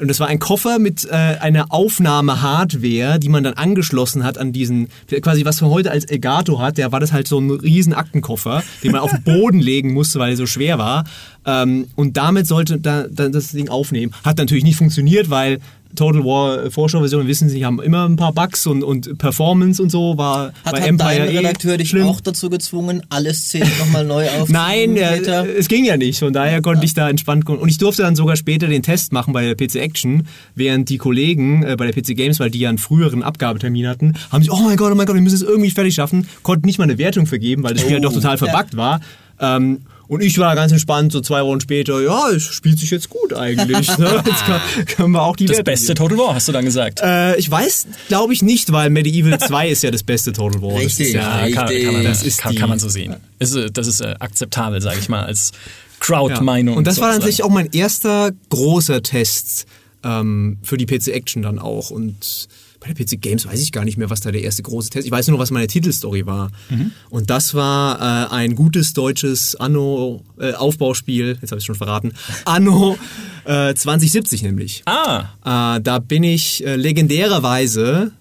Und das war ein Koffer mit äh, einer Aufnahme-Hardware, die man dann angeschlossen hat an diesen, quasi was man heute als Elgato hat, der war das halt so ein riesen Aktenkoffer, den man auf den Boden (laughs) legen musste, weil er so schwer war. Ähm, und damit sollte da, da das Ding aufnehmen. Hat natürlich nicht funktioniert, weil Total War Vorschauversion, wissen Sie, haben immer ein paar Bugs und, und Performance und so war hat, bei hat Empire dein Redakteur dich schlimm. auch dazu gezwungen, alles Szenen nochmal neu (laughs) aufzunehmen? Nein, ja, es ging ja nicht. Von daher konnte ja. ich da entspannt und ich durfte dann sogar später den Test machen bei der PC Action, während die Kollegen äh, bei der PC Games, weil die ja einen früheren Abgabetermin hatten, haben sich, oh mein Gott, oh mein Gott, wir müssen es irgendwie fertig schaffen, konnten nicht mal eine Wertung vergeben, weil das Spiel oh, ja doch total verbuggt war. Ähm, und ich war ganz entspannt, so zwei Wochen später, ja, es spielt sich jetzt gut eigentlich. Ne? (laughs) Jetzt kann, können wir auch die Das Werte beste geben. Total War, hast du dann gesagt? Äh, ich weiß, glaube ich nicht, weil Medieval (laughs) 2 ist ja das beste Total War. Richtig, ja, richtig. Kann, kann, man, das ist kann, kann man so sehen. Ist, das ist äh, akzeptabel, sage ich mal, als Crowd-Meinung. Ja. Und das war tatsächlich auch mein erster großer Test ähm, für die PC Action dann auch. Und bei der PC Games weiß ich gar nicht mehr, was da der erste große Test. Ich weiß nur, was meine Titelstory war. Mhm. Und das war äh, ein gutes deutsches Anno äh, Aufbauspiel. Jetzt habe ich schon verraten. (laughs) Anno äh, 2070 nämlich. Ah. Äh, da bin ich äh, legendärerweise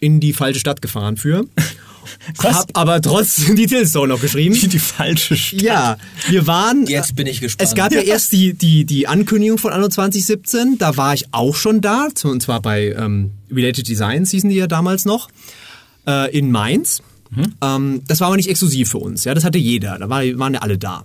in die falsche Stadt gefahren für. (laughs) Was? Hab aber trotzdem die Titelstory noch geschrieben. Die, die falsche Stadt. Ja, wir waren. Jetzt bin ich gespannt. Es gab ja erst die, die, die Ankündigung von Anno 2017, da war ich auch schon da, und zwar bei ähm, Related Designs hießen die ja damals noch, äh, in Mainz. Ähm, das war aber nicht exklusiv für uns, ja, das hatte jeder, da war, waren ja alle da.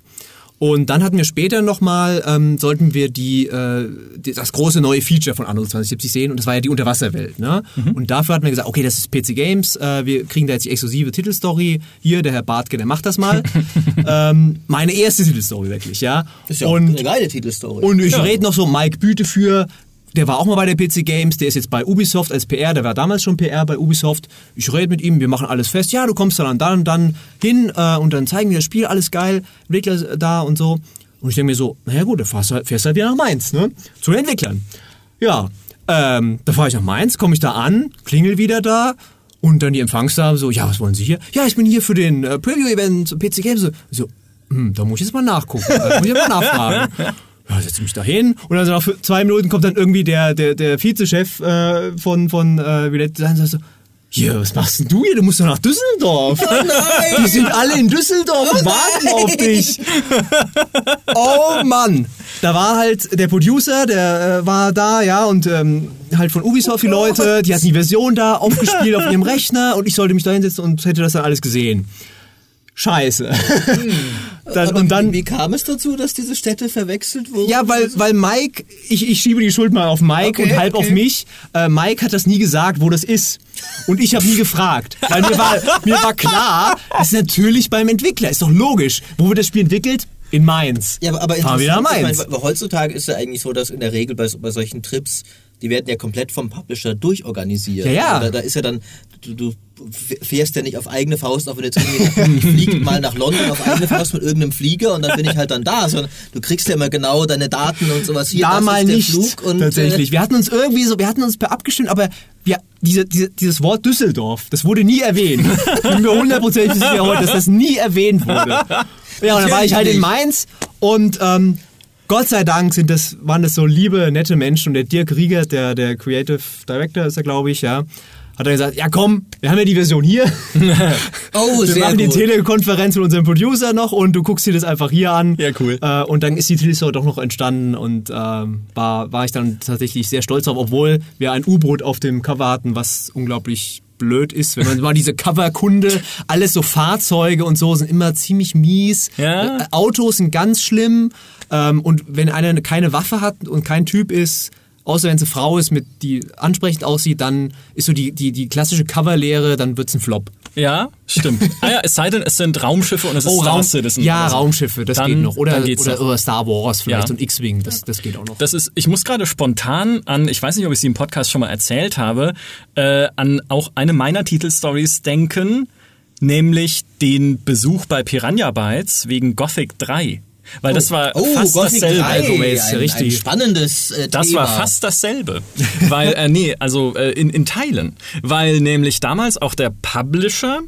Und dann hatten wir später nochmal, ähm, sollten wir die, äh, die, das große neue Feature von Anno 2070 sehen und das war ja die Unterwasserwelt. Ne? Und dafür hatten wir gesagt, okay, das ist PC Games, äh, wir kriegen da jetzt die exklusive Titelstory. Hier, der Herr Bartke, der macht das mal. (laughs) ähm, meine erste Titelstory wirklich, ja. ist ja auch und eine geile Titelstory. und ich rede noch so Mike Büte für, der war auch mal bei der PC Games, der ist jetzt bei Ubisoft als PR, der war damals schon PR bei Ubisoft. Ich rede mit ihm, wir machen alles fest. Ja, du kommst dann dann und dann hin äh, und dann zeigen wir das Spiel, alles geil, Entwickler da und so. Und ich denke mir so, naja gut, dann fährst halt, fährst halt wieder nach Mainz, ne? Zu den Entwicklern. Ja, ähm, da fahre ich nach Mainz, komme ich da an, klingel wieder da und dann die Empfangsdame so, ja, was wollen Sie hier? Ja, ich bin hier für den äh, Preview-Event PC Games. So, hm, da muss ich jetzt mal nachgucken, da muss ich mal nachfragen. (laughs) Ja, setze mich da hin und dann so nach zwei Minuten kommt dann irgendwie der, der, der Vizechef äh, von, von äh, Design und sagt so, hier, was machst denn du hier? Du musst doch nach Düsseldorf. Oh nein! (laughs) Die sind alle in Düsseldorf und warten auf dich. (laughs) Oh Mann. Da war halt der Producer, der äh, war da, ja, und ähm, halt von Ubisoft die Leute, die hatten die Version da aufgespielt auf ihrem Rechner und ich sollte mich da hinsetzen und hätte das dann alles gesehen. Scheiße. (laughs) Das, Aber und dann, wie, wie kam es dazu, dass diese Städte verwechselt wurden? ja, weil, weil Mike, ich, ich schiebe die Schuld mal auf Mike Okay, und halb okay. auf mich. Äh, Mike hat das nie gesagt, wo das ist. Und ich habe nie gefragt. Weil mir war, (laughs) mir war klar, das ist natürlich beim Entwickler. Ist doch logisch. Wo wird das Spiel entwickelt? In Mainz. Ja, aber, aber Fahren wir nach Mainz. Ich meine, heutzutage ist ja eigentlich so, dass in der Regel bei, bei solchen Trips, die werden ja komplett vom Publisher durchorganisiert. Ja, ja. Da, da ist ja dann, du, du fährst ja nicht auf eigene Faust, auch wenn du jetzt irgendwie, ich fliege mal nach London auf eigene Faust mit irgendeinem Flieger und dann bin ich halt dann da, sondern du kriegst ja immer genau deine Daten und sowas hier. da mal nicht Flug und, tatsächlich. Wir hatten uns irgendwie so, wir hatten uns per abgestimmt, aber wir, diese, diese, dieses Wort Düsseldorf, das wurde nie erwähnt. (laughs) Ich bin mir hundertprozentig sicher heute, dass das nie erwähnt wurde. Ja, und dann war ich halt in Mainz und ähm, Gott sei Dank sind das, waren das so liebe, nette Menschen und der Dirk Rieger, der, der Creative Director ist er, glaube ich, ja, hat dann gesagt, ja komm, wir haben ja die Version hier. Äh, (laughs) oh, Wir sehr machen die gut. Telekonferenz mit unserem Producer noch und du guckst dir das einfach hier an. Ja, cool. Äh, und dann ist die Titelstory doch noch entstanden und ähm, war, war ich dann tatsächlich sehr stolz drauf, obwohl wir ein U-Boot auf dem Cover hatten, was unglaublich blöd ist, wenn man (laughs) mal diese Coverkunde, alles so Fahrzeuge und so sind immer ziemlich mies. Ja. Äh, Autos sind ganz schlimm ähm, und wenn einer keine Waffe hat und kein Typ ist, außer wenn es eine Frau ist, mit die ansprechend aussieht, dann ist so die, die, die klassische Coverlehre, dann wird's ein Flop. Ja, stimmt. (laughs) Ah ja, es sei denn, es sind Raumschiffe und es ist Oh, Star Citizen. ja, oder so. Raumschiffe, das Dann- geht noch. Oder, oder, oder Star Wars vielleicht, Ja. so ein X-Wing, das, das geht auch noch. Das ist, ich muss gerade spontan an, ich weiß nicht, ob ich sie im Podcast schon mal erzählt habe, äh, an auch eine meiner Titelstories denken, nämlich den Besuch bei Piranha Bytes wegen Gothic 3. Weil das war Oh, fast Gothic dasselbe. 3, Also, ein, richtig. ein spannendes äh, Das Thema. war fast dasselbe. (laughs) Weil, äh, nee, also äh, in, in Teilen. Weil nämlich damals auch der Publisher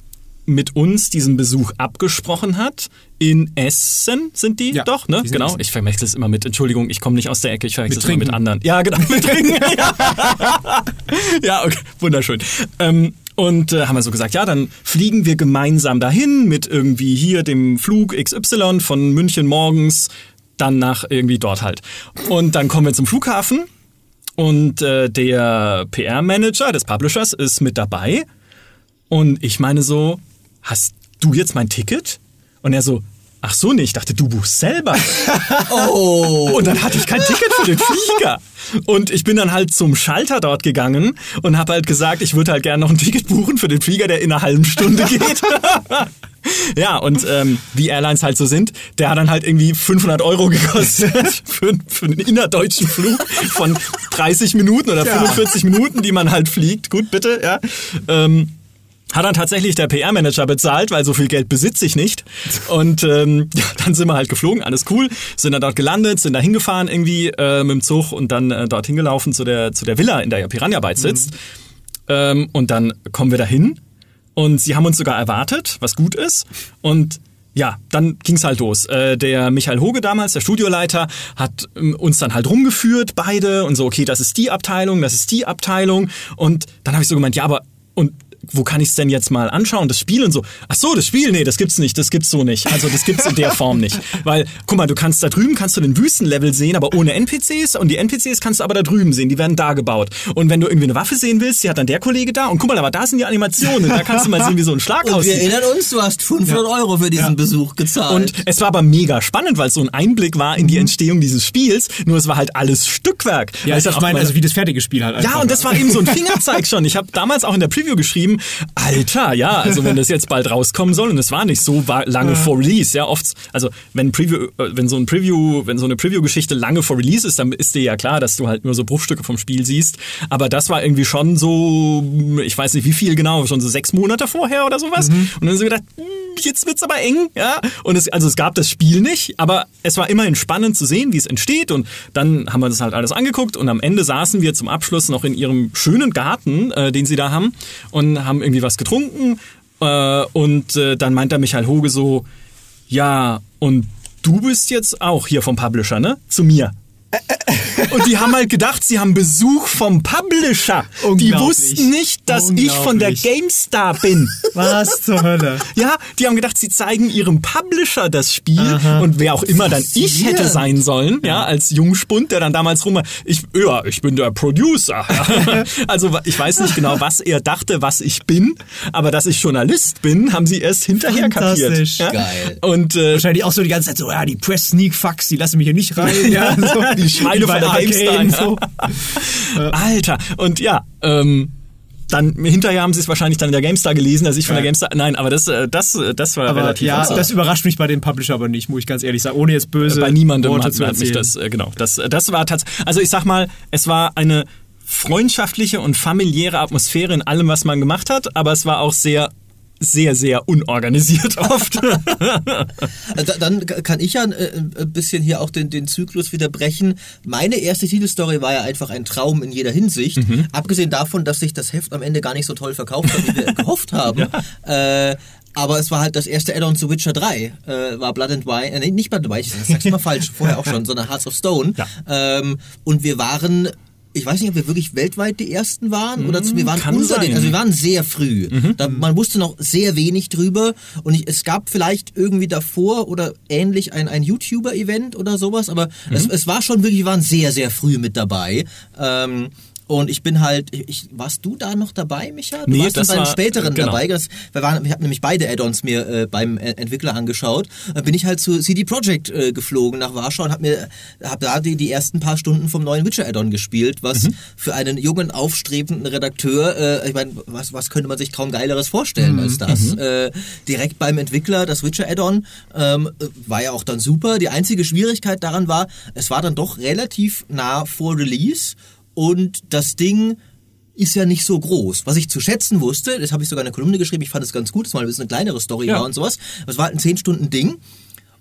mit uns diesen Besuch abgesprochen hat. In Essen sind die Ja, doch, ne? die Genau. Ich verwechsel es immer mit, Entschuldigung, ich komme nicht aus der Ecke, ich verwechsel es immer mit anderen. Ja, genau, mit Trinken. (laughs) ja. (laughs) ja, okay, wunderschön. Ähm, und äh, haben wir so gesagt, ja, dann fliegen wir gemeinsam dahin mit irgendwie hier dem Flug XY von München morgens, dann nach irgendwie dort halt. Und dann kommen wir zum Flughafen und äh, der PR-Manager des Publishers ist mit dabei. Und ich meine so, hast du jetzt mein Ticket? Und er so, ach so, nee, ich dachte, du buchst selber. (laughs) Oh. Und dann hatte ich kein Ticket für den Flieger. Und ich bin dann halt zum Schalter dort gegangen und habe halt gesagt, ich würde halt gerne noch ein Ticket buchen für den Flieger, der in einer halben Stunde geht. (laughs) ja, und ähm, wie Airlines halt so sind, der hat dann halt irgendwie 500 Euro gekostet (laughs) für, für einen innerdeutschen Flug von 30 Minuten oder 45 Minuten, die man halt fliegt. Gut, bitte, ja. Ähm, hat dann tatsächlich der PR-Manager bezahlt, weil so viel Geld besitze ich nicht. Und ähm, ja, dann sind wir halt geflogen, alles cool, sind dann dort gelandet, sind da hingefahren irgendwie äh, mit dem Zug und dann äh, dort hingelaufen zu der, zu der Villa, in der ja Piranha Bytes sitzt. Ähm, und dann kommen wir dahin und sie haben uns sogar erwartet, was gut ist. Und ja, dann ging's halt los. Äh, der Michael Hoge damals, der Studioleiter, hat ähm, uns dann halt rumgeführt, beide, und so, okay, das ist die Abteilung, das ist die Abteilung. Und dann habe ich so gemeint, ja, aber und wo kann ich es denn jetzt mal anschauen, das Spiel und so. Ach so, das Spiel, nee, das gibt's nicht, das gibt's so nicht. Also das gibt's in der Form nicht. Weil, guck mal, du kannst da drüben, kannst du den Wüstenlevel sehen, aber ohne NPCs und die NPCs kannst du aber da drüben sehen, die werden da gebaut. Und wenn du irgendwie eine Waffe sehen willst, die hat dann der Kollege da und guck mal, aber da sind die Animationen, da kannst du mal sehen, wie so ein Schlag Und wir aussieht. erinnern uns, du hast 500 Euro für diesen Besuch gezahlt. Und es war aber mega spannend, weil es so ein Einblick war in die Entstehung dieses Spiels, nur es war halt alles Stückwerk. Ja, ich, meine, also wie das fertige Spiel halt einfach. ja, und das war eben so ein (laughs) Fingerzeig schon. Ich habe damals auch in der Preview geschrieben, Alter, ja, also wenn das jetzt bald rauskommen soll und es war nicht so lange vor Release, ja, oft, also wenn Preview, äh, wenn so ein Preview, wenn so eine Preview-Geschichte lange vor Release ist, dann ist dir ja klar, dass du halt nur so Bruchstücke vom Spiel siehst. Aber das war irgendwie schon so, ich weiß nicht wie viel genau, schon so sechs Monate vorher oder sowas. Und dann so gedacht, hm, jetzt wird's aber eng, ja. Und es, also es gab das Spiel nicht, aber es war immerhin spannend zu sehen, wie es entsteht. Und dann haben wir das halt alles angeguckt und am Ende saßen wir zum Abschluss noch in ihrem schönen Garten, äh, den sie da haben, und haben irgendwie was getrunken. Äh, und äh, dann meint der Michael Hoge so, ja, und du bist jetzt auch hier vom Publisher, ne? Zu mir. Und die haben halt gedacht, sie haben Besuch vom Publisher. Die wussten nicht, dass ich von der. GameStar bin. Was zur Hölle? Ja, die haben gedacht, sie zeigen ihrem Publisher das Spiel und wer auch immer dann ich hätte sein sollen, ja, als Jungspund, der dann damals rum war, ich, ja, ich bin der Producer. (laughs) Also ich weiß nicht genau, was er dachte, was ich bin, aber dass ich Journalist bin, haben sie erst hinterher kapiert. Fantastisch. Ja? Geil. Und äh, Wahrscheinlich auch so die ganze Zeit so, ja, die Press Sneak Fucks, die lassen mich hier nicht rein. (laughs) Ja, so. Die Schweine bei von der GameStar. so. (laughs) Alter, und ja, ähm, dann hinterher haben sie es wahrscheinlich dann in der GameStar gelesen, als ich von der Ja. GameStar. Nein, aber das, äh, das, äh, das war Aber relativ ja, awesome. das überrascht mich bei dem Publisher aber nicht, muss ich ganz ehrlich sagen. Ohne jetzt böse bei niemandem Worte hat, zu hat mich das, äh, genau, das, das war tatsächlich, also ich sag mal, es war eine freundschaftliche und familiäre Atmosphäre in allem, was man gemacht hat, aber es war auch sehr, sehr, sehr unorganisiert (laughs) oft. Äh, da- Dann kann ich ja äh, ein bisschen hier auch den, den Zyklus wieder brechen. Meine erste Titelstory war ja einfach ein Traum in jeder Hinsicht. Abgesehen davon, dass sich das Heft am Ende gar nicht so toll verkauft hat, wie wir (laughs) gehofft haben. Äh, aber es war halt das erste Add-on zu Witcher 3. Äh, war Blood and Wine. Äh, nee, nicht Blood and Wine, ich sag's immer falsch, vorher auch schon, sondern Hearts of Stone. Ja. Ähm, und wir waren. Ich weiß nicht, ob wir wirklich weltweit die ersten waren oder zu, wir waren kann unter den, also wir waren sehr früh. Da, man wusste noch sehr wenig drüber. Und ich, es gab vielleicht irgendwie davor oder ähnlich ein, ein YouTuber-Event oder sowas, aber es, es war schon wirklich, wir waren sehr, sehr früh mit dabei. Ähm, und ich bin halt, ich, warst du da noch dabei, Micha? Du Nee, warst das dann beim war- späteren genau. dabei. Das, wir, waren, wir hatten nämlich beide Add-ons mir äh, beim äh, Entwickler angeschaut. Dann bin ich halt zu CD Projekt äh, geflogen nach Warschau und habe mir hab da die, die ersten paar Stunden vom neuen Witcher Add-on gespielt, was Mhm. für einen jungen, aufstrebenden Redakteur, äh, ich meine, was, was könnte man sich kaum Geileres vorstellen Mhm. als das? Äh, direkt beim Entwickler, das Witcher Add-on, ähm, äh, war ja auch dann super. Die einzige Schwierigkeit daran war, es war dann doch relativ nah vor Release und das Ding ist ja nicht so groß. Was ich zu schätzen wusste, das habe ich sogar in einer Kolumne geschrieben, ich fand es ganz gut, dass mal ein bisschen eine kleinere Story Ja. war und sowas. Das war halt ein 10-Stunden-Ding.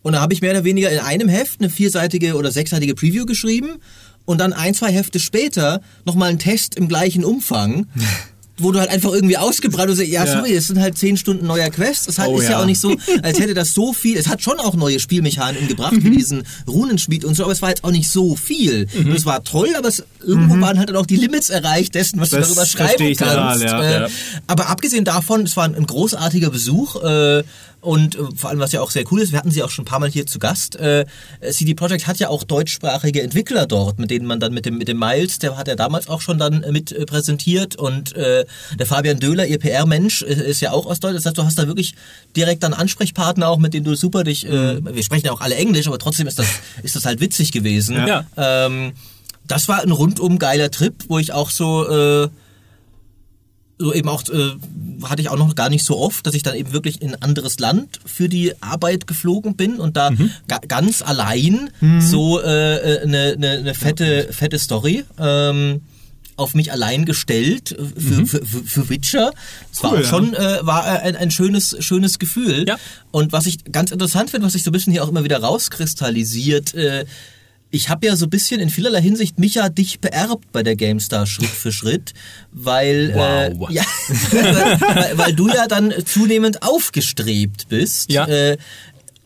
Und da habe ich mehr oder weniger in einem Heft eine vierseitige oder sechsseitige Preview geschrieben und dann ein, zwei Hefte später nochmal einen Test im gleichen Umfang. (laughs) Wo du halt einfach irgendwie ausgebrannt und so, ja, Ja. sorry, es sind halt zehn Stunden neuer Quest. Es hat, Oh ist ja. ja. auch nicht so, als hätte das so viel. Es hat schon auch neue Spielmechaniken gebracht, wie diesen Runenschmied und so, aber es war jetzt auch nicht so viel. Und es war toll, aber es, irgendwo waren halt dann auch die Limits erreicht dessen, was Das du darüber schreiben ich total, kannst. ja. Äh, aber abgesehen davon, es war ein, ein großartiger Besuch äh, und äh, vor allem, was ja auch sehr cool ist, wir hatten sie auch schon ein paar Mal hier zu Gast. Äh, CD Projekt hat ja auch deutschsprachige Entwickler dort, mit denen man dann mit dem mit dem Miles, der hat ja damals auch schon dann äh, mit äh, präsentiert und äh, der Fabian Döhler, ihr PR-Mensch, äh, ist ja auch aus Deutschland. Das heißt, du hast da wirklich direkt dann Ansprechpartner auch, mit denen du super dich. Äh, wir sprechen ja auch alle Englisch, aber trotzdem ist das (laughs) ist das halt witzig gewesen. Ja. Ähm, das war ein rundum geiler Trip, wo ich auch so äh, so eben auch äh, hatte ich auch noch gar nicht so oft, dass ich dann eben wirklich in ein anderes Land für die Arbeit geflogen bin und da ga ganz allein so äh, äh, eine, eine, eine fette fette Story ähm, auf mich allein gestellt äh, für, für, für, für Witcher. Es war Cool, ja. schon äh, war äh, ein, ein schönes schönes Gefühl. Ja. Und was ich ganz interessant finde, was sich so ein bisschen hier auch immer wieder rauskristallisiert, äh, ich habe ja so ein bisschen in vielerlei Hinsicht Micha dich beerbt bei der GameStar Schritt für Schritt, weil, Wow. äh, ja, weil, (laughs) weil, weil du ja dann zunehmend aufgestrebt bist. Ja. Äh,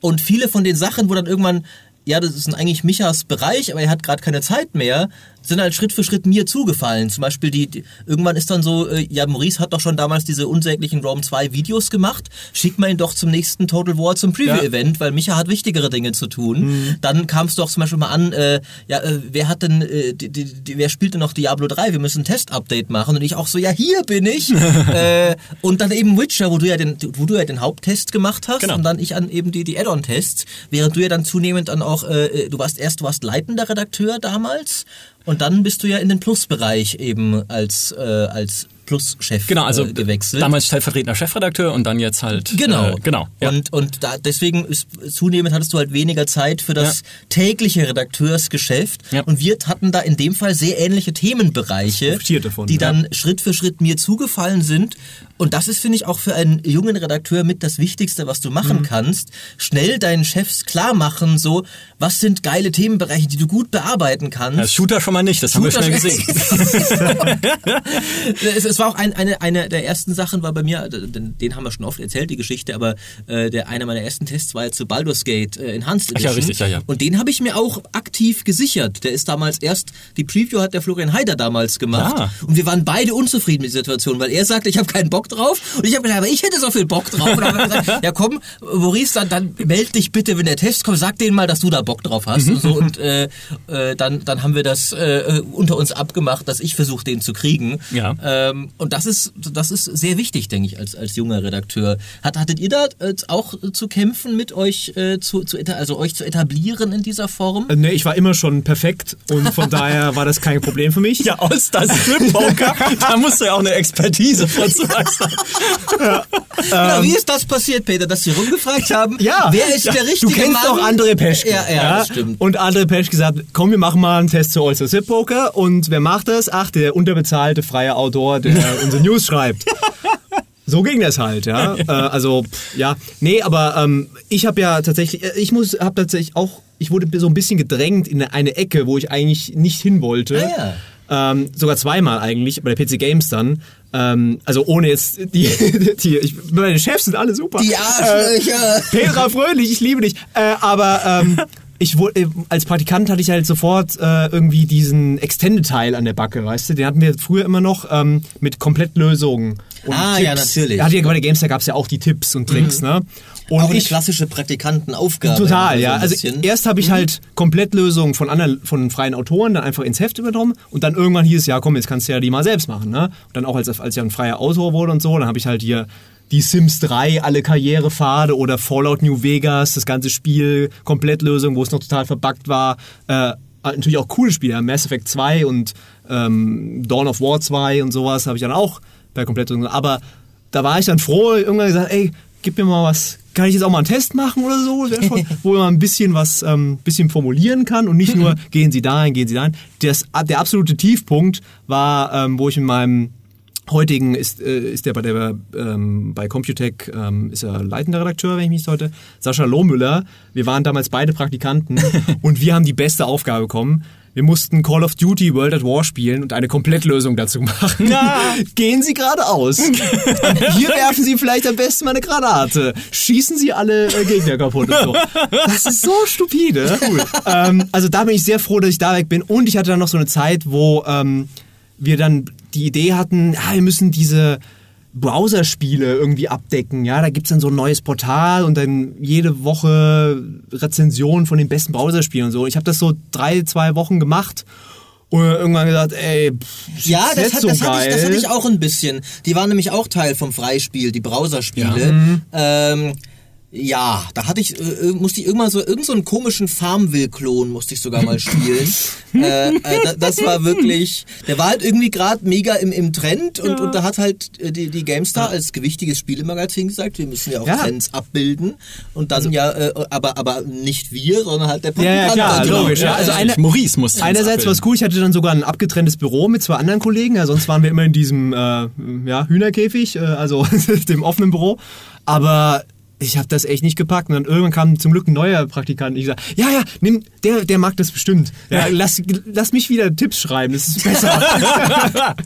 und viele von den Sachen, wo dann irgendwann, ja, das ist eigentlich Michas Bereich, aber er hat gerade keine Zeit mehr, sind halt Schritt für Schritt mir zugefallen. Zum Beispiel die, die irgendwann ist dann so, äh, ja, Maurice hat doch schon damals diese unsäglichen Rome 2 Videos gemacht. Schick mal ihn doch zum nächsten Total War zum Preview-Event, weil Micha hat wichtigere Dinge zu tun. Dann kam es doch zum Beispiel mal an, äh, ja, äh, wer hat denn, äh, die, die, die, wer spielt denn noch Diablo 3? Wir müssen ein Test-Update machen. Und ich auch so, ja, hier bin ich. (laughs) äh, und dann eben Witcher, wo du ja den, wo du ja den Haupttest gemacht hast Genau. und dann ich an eben die, die Add-on-Tests, während du ja dann zunehmend dann auch, äh, du warst erst, du warst leitender Redakteur damals und dann bist du ja in den Plus-Bereich eben als, äh, als Plus-Chef Genau, also äh, gewechselt. damals stellvertretender Chefredakteur und dann jetzt halt. Genau, Äh, genau. Ja. Und, und da, deswegen ist zunehmend hattest du halt weniger Zeit für das tägliche Redakteursgeschäft. Ja. Und wir hatten da in dem Fall sehr ähnliche Themenbereiche, davon, die ja. dann Schritt für Schritt mir zugefallen sind. Und das ist, finde ich, auch für einen jungen Redakteur mit das Wichtigste, was du machen Mhm. kannst. Schnell deinen Chefs klar machen, so, was sind geile Themenbereiche, die du gut bearbeiten kannst. Ja, Shooter schon mal nicht, das haben wir schnell Shooter- gesehen. (laughs) (laughs) es, es war auch ein, eine, eine der ersten Sachen, war bei mir, den, den haben wir schon oft erzählt, die Geschichte, aber äh, der einer meiner ersten Tests war jetzt zu Baldur's Gate äh, Enhanced Ach ja, Edition. richtig, ja, ja. Und den habe ich mir auch aktiv gesichert. Der ist damals erst, die Preview hat der Florian Heider damals gemacht. Ah. Und wir waren beide unzufrieden mit der Situation, weil er sagte, ich habe keinen Bock drauf. Und ich habe gesagt, aber ich hätte so viel Bock drauf. Und dann haben wir gesagt, ja komm, Maurice, dann, dann meld dich bitte, wenn der Test kommt, sag denen mal, dass du da Bock drauf hast. Mhm. Und, so. und äh, äh, dann, dann haben wir das äh, unter uns abgemacht, dass ich versuche, den zu kriegen. Ja. Ähm, und das ist, das ist sehr wichtig, denke ich, als, als junger Redakteur. Hat, hattet ihr da äh, auch zu kämpfen mit euch, äh, zu, zu, also euch zu etablieren in dieser Form? Äh, Nee, ich war immer schon perfekt und von (laughs) daher war das kein Problem für mich. Ja, All-Star Strip Poker, (laughs) da musst du ja auch eine Expertise vorzuweisen. Ja, wie ist das passiert, Peter, dass sie rumgefragt haben? Ja, wer ist ja. der richtige Du kennst Mann? doch André Peschke. Ja, ja, das stimmt. Und André Peschke gesagt, komm, wir machen mal einen Test zu All-Star Zip Poker. Und wer macht das? Ach, der unterbezahlte freie Autor, der (laughs) unsere News schreibt. So ging das halt, ja. Äh, also, ja. Nee, aber ähm, ich habe ja tatsächlich, äh, ich muss, habe tatsächlich auch, ich wurde so ein bisschen gedrängt in eine Ecke, wo ich eigentlich nicht hin wollte. Ah, Ähm, sogar zweimal eigentlich, bei der PC Games dann. Ähm, also ohne jetzt die, (laughs) die ich, meine Chefs sind alle super. Die Arschlöcher. Petra Fröhlich, ich liebe dich. Äh, aber ähm, ich äh, als Praktikant hatte ich halt sofort äh, irgendwie diesen Extended-Teil an der Backe, weißt du? Den hatten wir früher immer noch ähm, mit Komplettlösungen. Und Ah, Tipps. ja, natürlich. Ja, die- bei der Games, da gab es ja auch die Tipps und Tricks, ne? Und auch ich, klassische Praktikantenaufgabe. Total, so ja. ein Also bisschen. erst habe ich halt Komplettlösungen von anderen, von freien Autoren dann einfach ins Heft übernommen und dann irgendwann hieß es, ja komm, jetzt kannst du ja die mal selbst machen, ne? Und dann auch als, als ich ein freier Autor wurde und so, dann habe ich halt hier die Sims 3, alle Karrierepfade oder Fallout New Vegas, das ganze Spiel, Komplettlösung, wo es noch total verbuggt war. Äh, natürlich auch coole Spiele, Mass Effect 2 und ähm, Dawn of War 2 und sowas habe ich dann auch bei Komplettlösung. Aber da war ich dann froh, irgendwann gesagt, ey, gib mir mal was, kann ich jetzt auch mal einen Test machen oder so? Das schon, (laughs) wo man ein bisschen was ähm, bisschen formulieren kann und nicht nur (laughs) gehen Sie dahin, gehen Sie dahin. Das, der absolute Tiefpunkt war, ähm, wo ich in meinem heutigen ist, äh, ist der bei der ähm, bei Computec ähm, ist er leitender Redakteur, wenn ich mich heute Sascha Lohmüller. Wir waren damals beide Praktikanten (laughs) und wir haben die beste Aufgabe bekommen. Wir mussten Call of Duty World at War spielen und eine Komplettlösung dazu machen. (laughs) Gehen Sie geradeaus. (laughs) Hier werfen Sie vielleicht am besten mal eine Granate. Schießen Sie alle äh, Gegner kaputt und so. Das ist so stupide. Ähm, also da bin ich sehr froh, dass ich da weg bin. Und ich hatte dann noch so eine Zeit, wo ähm, wir dann die Idee hatten, ja, wir müssen diese Browserspiele irgendwie abdecken. Ja, da gibt's dann so ein neues Portal und dann jede Woche Rezensionen von den besten Browserspielen und so. Ich habe das so drei, zwei Wochen gemacht und irgendwann gesagt, ey, pff, Ja, das, hat, so das, hatte ich, das hatte ich auch ein bisschen. Die waren nämlich auch Teil vom Freispiel, die Browserspiele. Mhm. Ähm, ja, da hatte ich, äh, musste ich irgendwann so, irgend so einen komischen Farmville-Klon musste ich sogar mal spielen. (laughs) äh, äh, da- das war wirklich, der war halt irgendwie gerade mega im, im Trend und, und da hat halt äh, die, die GameStar als gewichtiges Spielemagazin gesagt, wir müssen ja auch Ja. Also Trends abbilden und dann ja, äh, aber, aber nicht wir, sondern halt der Ja, ja, klar, Genau. logisch, ja. Also eine- Maurice muss Einerseits war es cool, ich hatte dann sogar ein abgetrenntes Büro mit zwei anderen Kollegen, ja, sonst waren wir immer in diesem äh, ja, Hühnerkäfig, äh, also (laughs) dem offenen Büro. Aber ich habe das echt nicht gepackt und dann irgendwann kam zum Glück ein neuer Praktikant ich sag, ja, ja, nimm, der, der mag das bestimmt. Ja, lass, lass mich wieder Tipps schreiben, das ist besser. (laughs)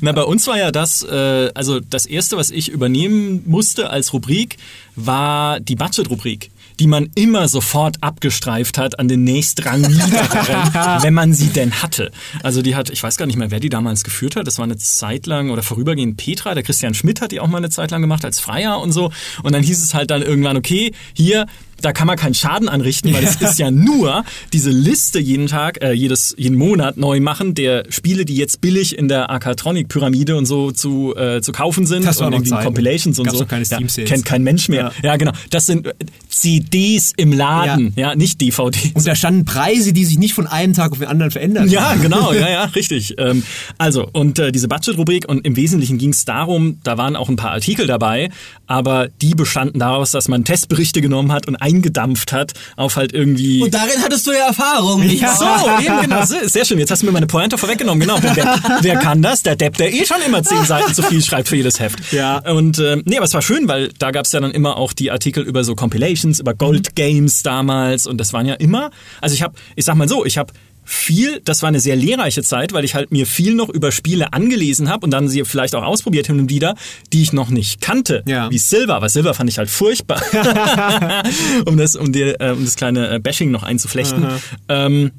Na, bei uns war ja das, äh, also das erste, was ich übernehmen musste als Rubrik, war die Budget-Rubrik. Die man immer sofort abgestreift hat an den nächstrangigeren, (laughs) wenn man sie denn hatte. Also die hat, ich weiß gar nicht mehr, wer die damals geführt hat. Das war eine Zeit lang oder vorübergehend Petra. Der Christian Schmidt hat die auch mal eine Zeit lang gemacht als Freier und so. Und dann hieß es halt dann irgendwann, okay, hier da kann man keinen Schaden anrichten, weil es ist ja nur diese Liste jeden Tag, äh, jedes, jeden Monat neu machen der Spiele, die jetzt billig in der Arcatronic-Pyramide und so zu, äh, zu kaufen sind Das war und irgendwie. Compilations und Gab's so. keine ja, kennt kein Mensch mehr. Ja. Ja. genau. Das sind äh, CDs im Laden, ja, nicht DVDs. Und da standen Preise, die sich nicht von einem Tag auf den anderen verändern. Ja, genau, ja, ja, (laughs) richtig. Ähm, also, und äh, diese Budget-Rubrik, und im Wesentlichen ging es darum, da waren auch ein paar Artikel dabei, aber die bestanden daraus, dass man Testberichte genommen hat und eingedampft hat auf halt irgendwie... Und darin hattest du ja Erfahrung. nicht Ja, so, eben genau. Sehr sehr schön. Jetzt hast du mir meine Pointe vorweggenommen. Genau. Wer, wer kann das? Der Depp, der eh schon immer zehn (laughs) Seiten zu viel schreibt für jedes Heft. Ja. Und äh, nee, aber es war schön, weil da gab es ja dann immer auch die Artikel über so Compilations, über Gold Games damals. Und das waren ja immer. Also ich habe, ich sag mal so, ich habe viel, das war eine sehr lehrreiche Zeit, weil ich halt mir viel noch über Spiele angelesen habe und dann sie vielleicht auch ausprobiert hin und wieder, die ich noch nicht kannte, Ja. wie Silver. Aber Silver fand ich halt furchtbar, (laughs) um das, um, die, äh, um das kleine äh, Bashing noch einzuflechten. Ähm,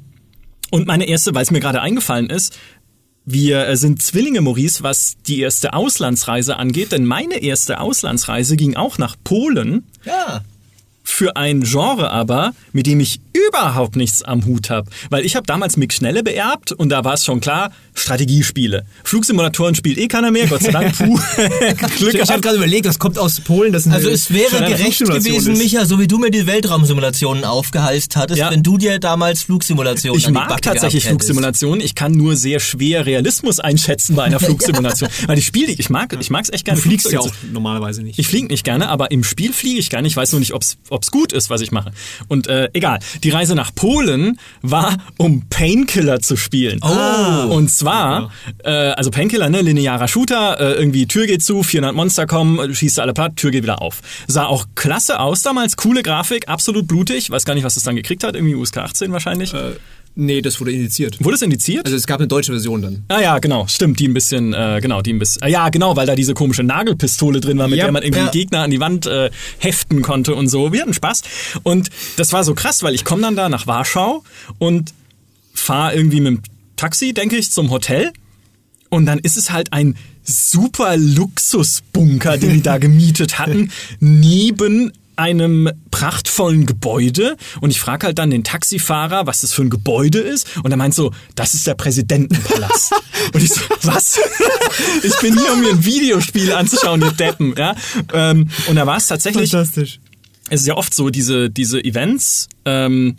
und meine erste, weil es mir gerade eingefallen ist, wir äh, sind Zwillinge, Maurice, was die erste Auslandsreise angeht, denn meine erste Auslandsreise ging auch nach Polen Ja. Für ein Genre aber, mit dem ich überhaupt nichts am Hut habe. Weil ich habe damals Mick Schnelle beerbt und da war es schon klar, Strategiespiele. Flugsimulatoren spielt eh keiner mehr, Gott sei Dank. Puh, (laughs) Glück Ich, ich habe gerade überlegt, das kommt aus Polen. Das Also es wäre gerecht gewesen, ist. Micha, so wie du mir die Weltraumsimulationen aufgehalst hattest, Ja. wenn du dir damals Flugsimulationen Ich an die mag Backe tatsächlich. Flugsimulationen. Ich kann nur sehr schwer Realismus einschätzen bei einer (laughs) Flugsimulation. Weil ich spiele, ich mag, ich mag's echt gerne. Du fliegst ja auch normalerweise nicht. Ich fliege nicht gerne, aber im Spiel fliege ich gerne. Ich weiß nur nicht, ob's ob's gut ist, was ich mache. Und äh, egal. Die Reise nach Polen war, um Painkiller zu spielen. Oh. Und zwar, äh, also Painkiller, ne, linearer Shooter, äh, irgendwie Tür geht zu, 400 Monster kommen, äh, schießt alle platt, Tür geht wieder auf. Sah auch klasse aus damals, coole Grafik, absolut blutig. Weiß gar nicht, was es dann gekriegt hat, irgendwie USK 18 wahrscheinlich. Nee, das wurde indiziert. Wurde es indiziert? Also es gab eine deutsche Version dann. Ah ja, genau, stimmt, die ein bisschen, äh, genau, die ein bisschen, äh, ja genau, weil da diese komische Nagelpistole drin war, mit Ja, der man irgendwie ja. Gegner an die Wand äh, heften konnte und so. Wir hatten Spaß und das war so krass, weil ich komme dann da nach Warschau und fahre irgendwie mit dem Taxi, denke ich, zum Hotel und dann ist es halt ein super Luxusbunker, den die da (laughs) gemietet hatten, neben einem prachtvollen Gebäude und ich frage halt dann den Taxifahrer, was das für ein Gebäude ist und er meint so, das ist der Präsidentenpalast. (laughs) und ich so, was? ich bin hier, um mir ein Videospiel anzuschauen, ihr Deppen. Ja? Ähm, und da war es tatsächlich, Fantastisch. es ist ja oft so, diese, diese Events ähm,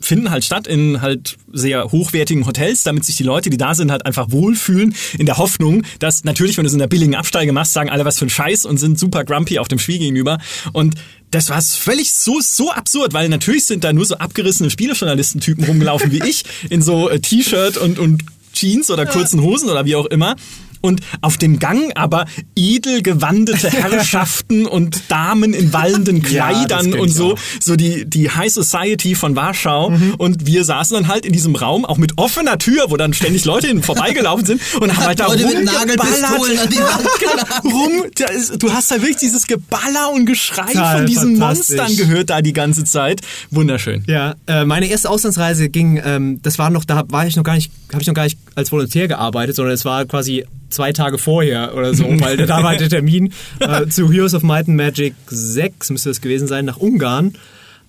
finden halt statt in halt sehr hochwertigen Hotels, damit sich die Leute, die da sind, halt einfach wohlfühlen, in der Hoffnung, dass natürlich, wenn du es in der billigen Absteige machst, sagen alle was für ein Scheiß und sind super grumpy auf dem Spiel gegenüber. Und das war völlig so, so absurd, weil natürlich sind da nur so abgerissene Spielejournalistentypen rumgelaufen wie (laughs) ich, in so äh, T-Shirt und, und Jeans oder kurzen Hosen oder wie auch immer. Und auf dem Gang aber edel gewandete (laughs) Herrschaften und Damen in wallenden Ja, Kleidern kenn und so. So die, die High Society von Warschau. Mhm. Und wir saßen dann halt in diesem Raum, auch mit offener Tür, wo dann ständig Leute hin vorbeigelaufen sind und haben halt da rumgeballert. Wand (laughs) Genau, rum, ist, du hast da wirklich dieses Geballer und Geschrei Total von diesen. Monstern gehört da die ganze Zeit. Wunderschön. Ja, äh, meine erste Auslandsreise ging, ähm, das war noch, da war ich noch gar nicht, habe ich noch gar nicht als Volontär gearbeitet, sondern es war quasi zwei Tage vorher oder so, weil da war der (laughs) Termin äh, zu Heroes of Might and Magic 6, müsste das gewesen sein, nach Ungarn.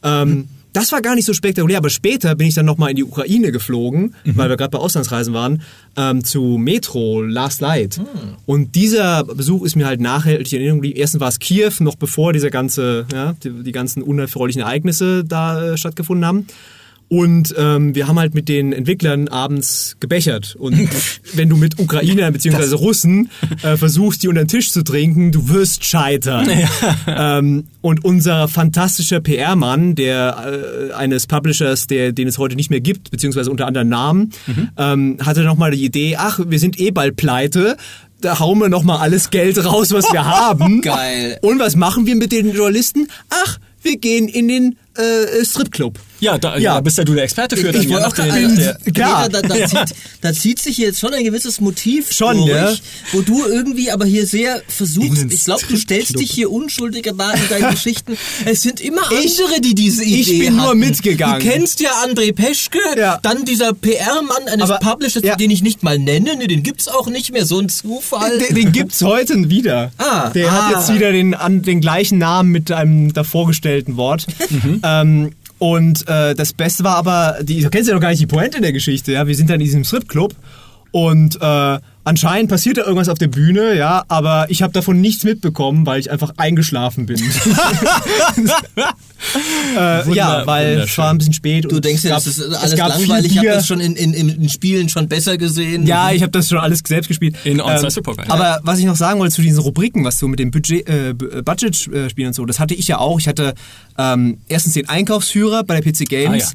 Ähm, das war gar nicht so spektakulär, aber später bin ich dann nochmal in die Ukraine geflogen, weil wir gerade bei Auslandsreisen waren, ähm, zu Metro Last Light. Und dieser Besuch ist mir halt nachhaltig in Erinnerung geblieben. Erstens war es Kiew, noch bevor diese ganze, ja, die, die ganzen unerfreulichen Ereignisse da äh, stattgefunden haben. Und ähm, wir haben halt mit den Entwicklern abends gebechert. Und (laughs) wenn du mit Ukrainern bzw. Russen äh, versuchst, die unter den Tisch zu trinken, du wirst scheitern. Ähm, und unser fantastischer PR-Mann, der äh, eines Publishers, der, den es heute nicht mehr gibt, beziehungsweise unter anderen Namen, ähm, hatte nochmal die Idee, ach, wir sind eh bald pleite, da hauen wir nochmal alles Geld raus, was wir (laughs) haben. Geil. Und was machen wir mit den Journalisten? Ach, wir gehen in den äh, Stripclub. Ja, da, Ja. ja. bist ja du der Experte für. Ich, ich ja, wollte auch der- also, der- klar. da, da, Ja. zieht, da zieht sich jetzt schon ein gewisses Motiv Schon, durch, ja. wo du irgendwie aber hier sehr versuchst, ich glaube, du stellst dich hier unschuldiger dar in deinen Geschichten. Es sind immer Ich- andere, die diese Idee ich bin nur hatten. mitgegangen. Du kennst ja André Peschke, Ja. dann dieser PR-Mann eines Aber- Publishers, ja. den ich nicht mal nenne, ne, den gibt's auch nicht mehr, so ein Zufall. Den, den gibt's heute wieder. Ah, der ah. hat jetzt wieder den, an, den gleichen Namen mit einem davor gestellten Wort. (laughs) Mhm. Ähm, und äh, das Beste war aber, die, du kennst ja noch gar nicht die Pointe der Geschichte, ja. Wir sind dann in diesem Stripclub und äh, anscheinend passiert da irgendwas auf der Bühne, ja, aber ich habe davon nichts mitbekommen, weil ich einfach eingeschlafen bin. (laughs) äh, ja, weil es war ein bisschen spät. du und denkst es ja, gab- das ist es alles langweilig, ich habe das schon in, in, in Spielen schon besser gesehen. Ja, ich habe das schon alles selbst gespielt. Ähm, In On-Site Poker, ja. Aber was ich noch sagen wollte zu diesen Rubriken, was du mit dem Budget, äh, B- Budget-Spielen und so, das hatte ich ja auch. Ich hatte ähm, erstens den Einkaufsführer bei der PC Games.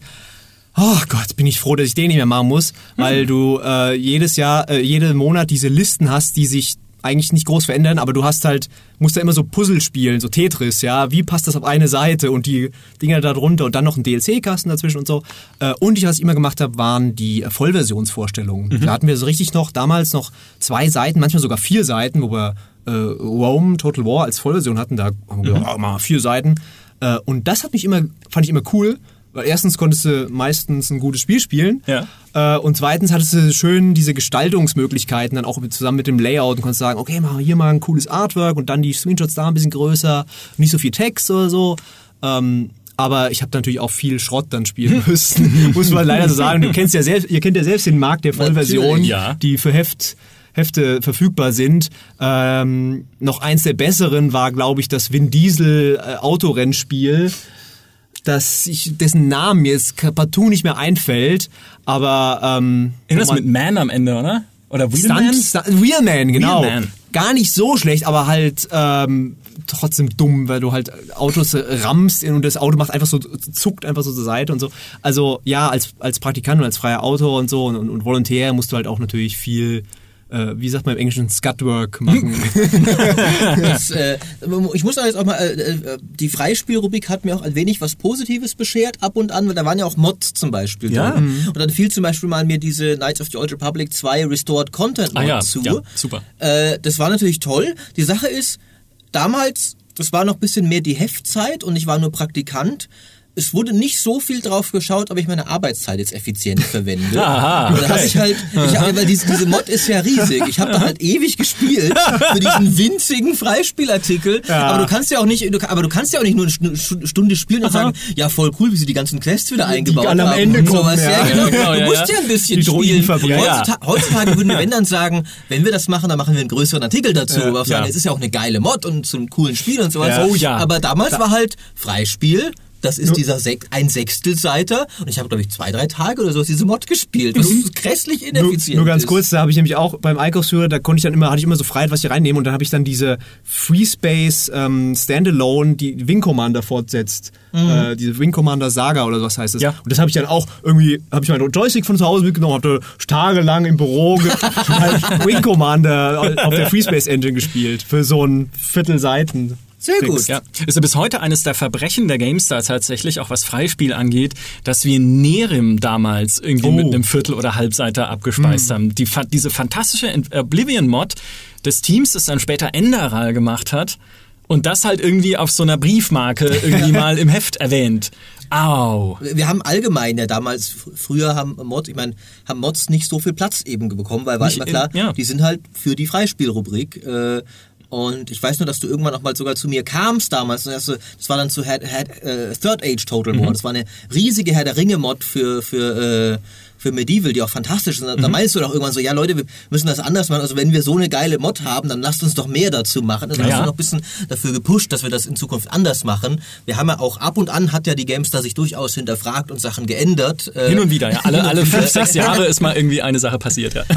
Oh Gott, bin ich froh, dass ich den nicht mehr machen muss, weil du äh, jedes Jahr, äh, jeden Monat diese Listen hast, die sich eigentlich nicht groß verändern, aber du hast halt, musst da immer so Puzzle spielen, so Tetris, ja, wie passt das auf eine Seite und die Dinger da drunter und dann noch ein DLC-Kasten dazwischen und so. Äh, und ich, was ich immer gemacht habe, waren die äh, Vollversionsvorstellungen. Da hatten wir so richtig noch, damals noch zwei Seiten, manchmal sogar vier Seiten, wo wir äh, Rome Total War als Vollversion hatten, da haben wir gesagt, ah, mal vier Seiten. Äh, und das hat mich immer, fand ich immer cool, weil erstens konntest du meistens ein gutes Spiel spielen. Ja. Äh, und zweitens hattest du schön diese Gestaltungsmöglichkeiten dann auch mit, zusammen mit dem Layout und konntest sagen, okay, machen wir hier mal ein cooles Artwork und dann die Screenshots da ein bisschen größer, nicht so viel Text oder so. Ähm, aber ich habe natürlich auch viel Schrott dann spielen (laughs) müssen, muss man leider so sagen. Du kennst ja selbst, ihr kennt ja selbst den Markt der Vollversion, ja. die für Heft Hefte verfügbar sind. Ähm, noch eins der besseren war, glaube ich, das Vin Diesel äh, Autorennspiel dass ich, dessen Namen mir jetzt partout nicht mehr einfällt, aber ähm, Irgendwas mit Man am Ende, oder? Oder Stunt, Wheelman? Stunt, Real Man, genau. Real Man. Gar nicht so schlecht, aber halt ähm, trotzdem dumm, weil du halt Autos rammst und das Auto macht einfach so, zuckt einfach so zur Seite und so. Also ja, als, als Praktikant und als freier Autor und so und, und, und Volontär musst du halt auch natürlich viel, äh, wie sagt man im Englischen, Scutwork machen. (laughs) (laughs) Das, äh, ich muss auch jetzt auch mal, äh, äh, die Freispielrubrik hat mir auch ein wenig was Positives beschert, ab und an, weil da waren ja auch Mods zum Beispiel Ja. drin. Und dann fiel zum Beispiel mal mir diese Knights of the Old Republic 2 Restored Content Mod Ah ja, zu. ja, super. Äh, das war natürlich toll. Die Sache ist, damals, das war noch ein bisschen mehr die Heftzeit und ich war nur Praktikant. Es wurde nicht so viel drauf geschaut, ob ich meine Arbeitszeit jetzt effizient verwende. (laughs) Aha, Und da habe okay. ich halt, ich hab, weil diese, diese Mod ist ja riesig. Ich habe da halt ewig gespielt für diesen winzigen Freispielartikel. Aber du kannst ja auch nicht, du, aber du kannst ja auch nicht nur eine Stu- Stunde spielen und sagen, ja voll cool, wie sie die ganzen Quests wieder eingebaut am haben. Ende und sowas. ja. Ja, genau. Genau, du ja, musst ja. ja ein bisschen Die spielen. Ja, ja. Heutzutage, heutzutage würden wir wenn dann sagen, wenn wir das machen, dann machen wir einen größeren Artikel dazu. aber sagen, ja. es ist ja auch eine geile Mod und so ein coolen Spiel und sowas. Ja. Oh ja. Aber damals war halt Freispiel. Das ist dieser Sek ein Sechstelseiter und ich habe glaube ich zwei drei Tage oder so diese Mod gespielt. Das ist grässlich Nur, ineffizient. nur ganz ist. kurz, da habe ich nämlich auch beim Einkaufsführer, da konnte ich dann immer, hatte ich immer so Freiheit, was ich reinnehme und dann habe ich dann diese Freespace ähm, Standalone, die Wing Commander fortsetzt. Äh, diese Wing Commander Saga oder was heißt das. Ja. Und das habe ich dann auch irgendwie, habe ich meinen Joystick von zu Hause mitgenommen, habe da tagelang im Büro (laughs) Wing Commander auf der Freespace Engine gespielt. Für so ein Viertel Sehr gut. Ja, ist ja bis heute eines der Verbrechen der GameStar tatsächlich, auch was Freispiel angeht, dass wir Nerim damals irgendwie Oh. mit einem Viertel- oder Halbseiter abgespeist haben. Die, diese fantastische Oblivion-Mod des Teams, das dann später Enderal gemacht hat und das halt irgendwie auf so einer Briefmarke irgendwie (laughs) mal im Heft erwähnt. Au. Wir haben allgemein ja damals, fr- früher haben Mods, ich meine, haben Mods nicht so viel Platz eben bekommen, weil war Nicht immer in- klar, ja. die sind halt für die Freispielrubrik. Äh, und ich weiß nur, dass du irgendwann auch mal sogar zu mir kamst damals. Das war dann zu Head, Head, äh, Third Age Total Mhm. War. Das war eine riesige Herr der Ringe Mod für, für, äh, für Medieval, die auch fantastisch sind. Mhm. Da meinst du doch irgendwann so, ja Leute, wir müssen das anders machen. Also wenn wir so eine geile Mod haben, dann lasst uns doch mehr dazu machen. Also Ja, hast du noch ein bisschen dafür gepusht, dass wir das in Zukunft anders machen. Wir haben ja auch ab und an hat ja die GameStar sich durchaus hinterfragt und Sachen geändert. Äh, Hin und wieder, ja. Alle, alle (laughs) fünf, sechs Jahre ist mal irgendwie eine Sache passiert, ja. (laughs)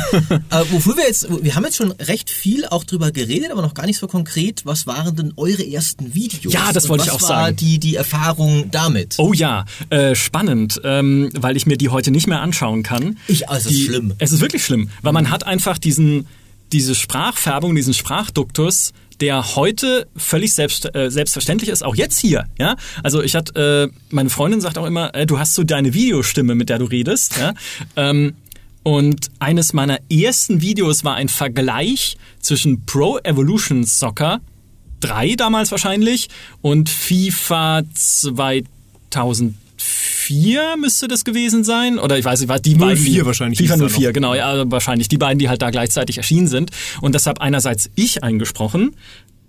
Äh, wofür wir jetzt, wir haben jetzt schon recht viel auch drüber geredet, aber noch gar nicht so konkret. Was waren denn eure ersten Videos? Ja, das wollte ich was auch war sagen. die, die Erfahrung damit? Oh ja, äh, spannend, ähm, weil ich mir die heute nicht mehr anschauen kann. Ich, also es ist die, schlimm. Es ist wirklich schlimm, weil man hat einfach diesen diese Sprachfärbung, diesen Sprachduktus, der heute völlig selbst, äh, selbstverständlich ist, auch jetzt hier. Ja, also ich hatte, äh, meine Freundin sagt auch immer, äh, du hast so deine Videostimme, mit der du redest. Ja? Ähm, und eines meiner ersten Videos war ein Vergleich zwischen Pro Evolution Soccer 3 damals wahrscheinlich und FIFA 2004 müsste das gewesen sein. Oder ich weiß nicht, was die 04 beiden. die- wahrscheinlich FIFA hieß er 04, noch. genau, ja, wahrscheinlich. Die beiden, die halt da gleichzeitig erschienen sind. Und deshalb einerseits ich eingesprochen,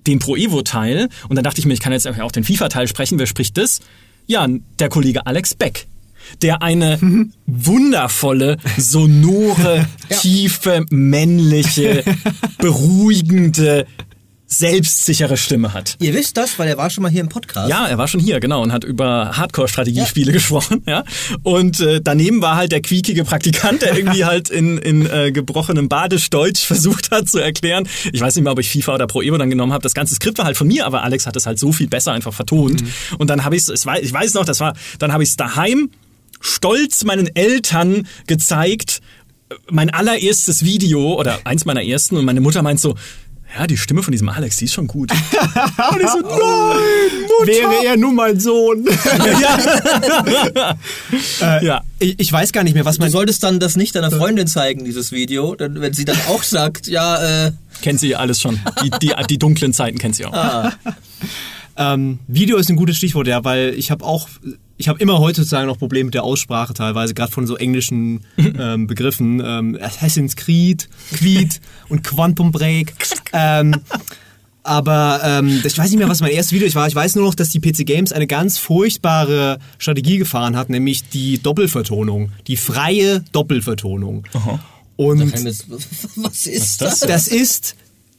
den Pro Evo-Teil. Und dann dachte ich mir, ich kann jetzt auch den FIFA-Teil sprechen. Wer spricht das? Ja, der Kollege Alex Beck. Der eine (laughs) wundervolle, sonore, (laughs) tiefe, männliche, (laughs) beruhigende, selbstsichere Stimme hat. Ihr wisst das, weil er war schon mal hier im Podcast. Ja, er war schon hier, genau, und hat über Hardcore-Strategiespiele gesprochen, ja. Und äh, daneben war halt der quiekige Praktikant, der irgendwie (laughs) halt in, in äh, gebrochenem Badisch-Deutsch versucht hat zu erklären. Ich weiß nicht mehr, ob ich FIFA oder Pro Evo dann genommen habe. Das ganze Skript war halt von mir, aber Alex hat es halt so viel besser einfach vertont. Und dann habe ich es, ich weiß noch, das war, dann habe ich es daheim stolz meinen Eltern gezeigt, mein allererstes Video oder eins meiner ersten und meine Mutter meint so, ja, die Stimme von diesem Alex, die ist schon gut. (laughs) und ich so, nein, Mutter. Wäre er nun mein Sohn. (laughs) ja. (laughs) ja. ich, ich weiß gar nicht mehr, was Du mein... solltest dann das nicht deiner Freundin zeigen, dieses Video, denn wenn sie dann auch sagt, ja, äh, Kennt sie alles schon. Die, die, die dunklen Zeiten kennt sie auch. Ähm, Video ist ein gutes Stichwort, ja, weil ich habe auch, ich habe immer heutzutage noch Probleme mit der Aussprache teilweise, gerade von so englischen (laughs) ähm, Begriffen. Ähm, Assassin's Creed, Creed (laughs) und Quantum Break. Ähm, aber ähm, ich weiß nicht mehr, was mein erstes Video war. Ich weiß nur noch, dass die PC Games eine ganz furchtbare Strategie gefahren hat, nämlich die Doppelvertonung, die freie Doppelvertonung. Und was ist das? das? das ist,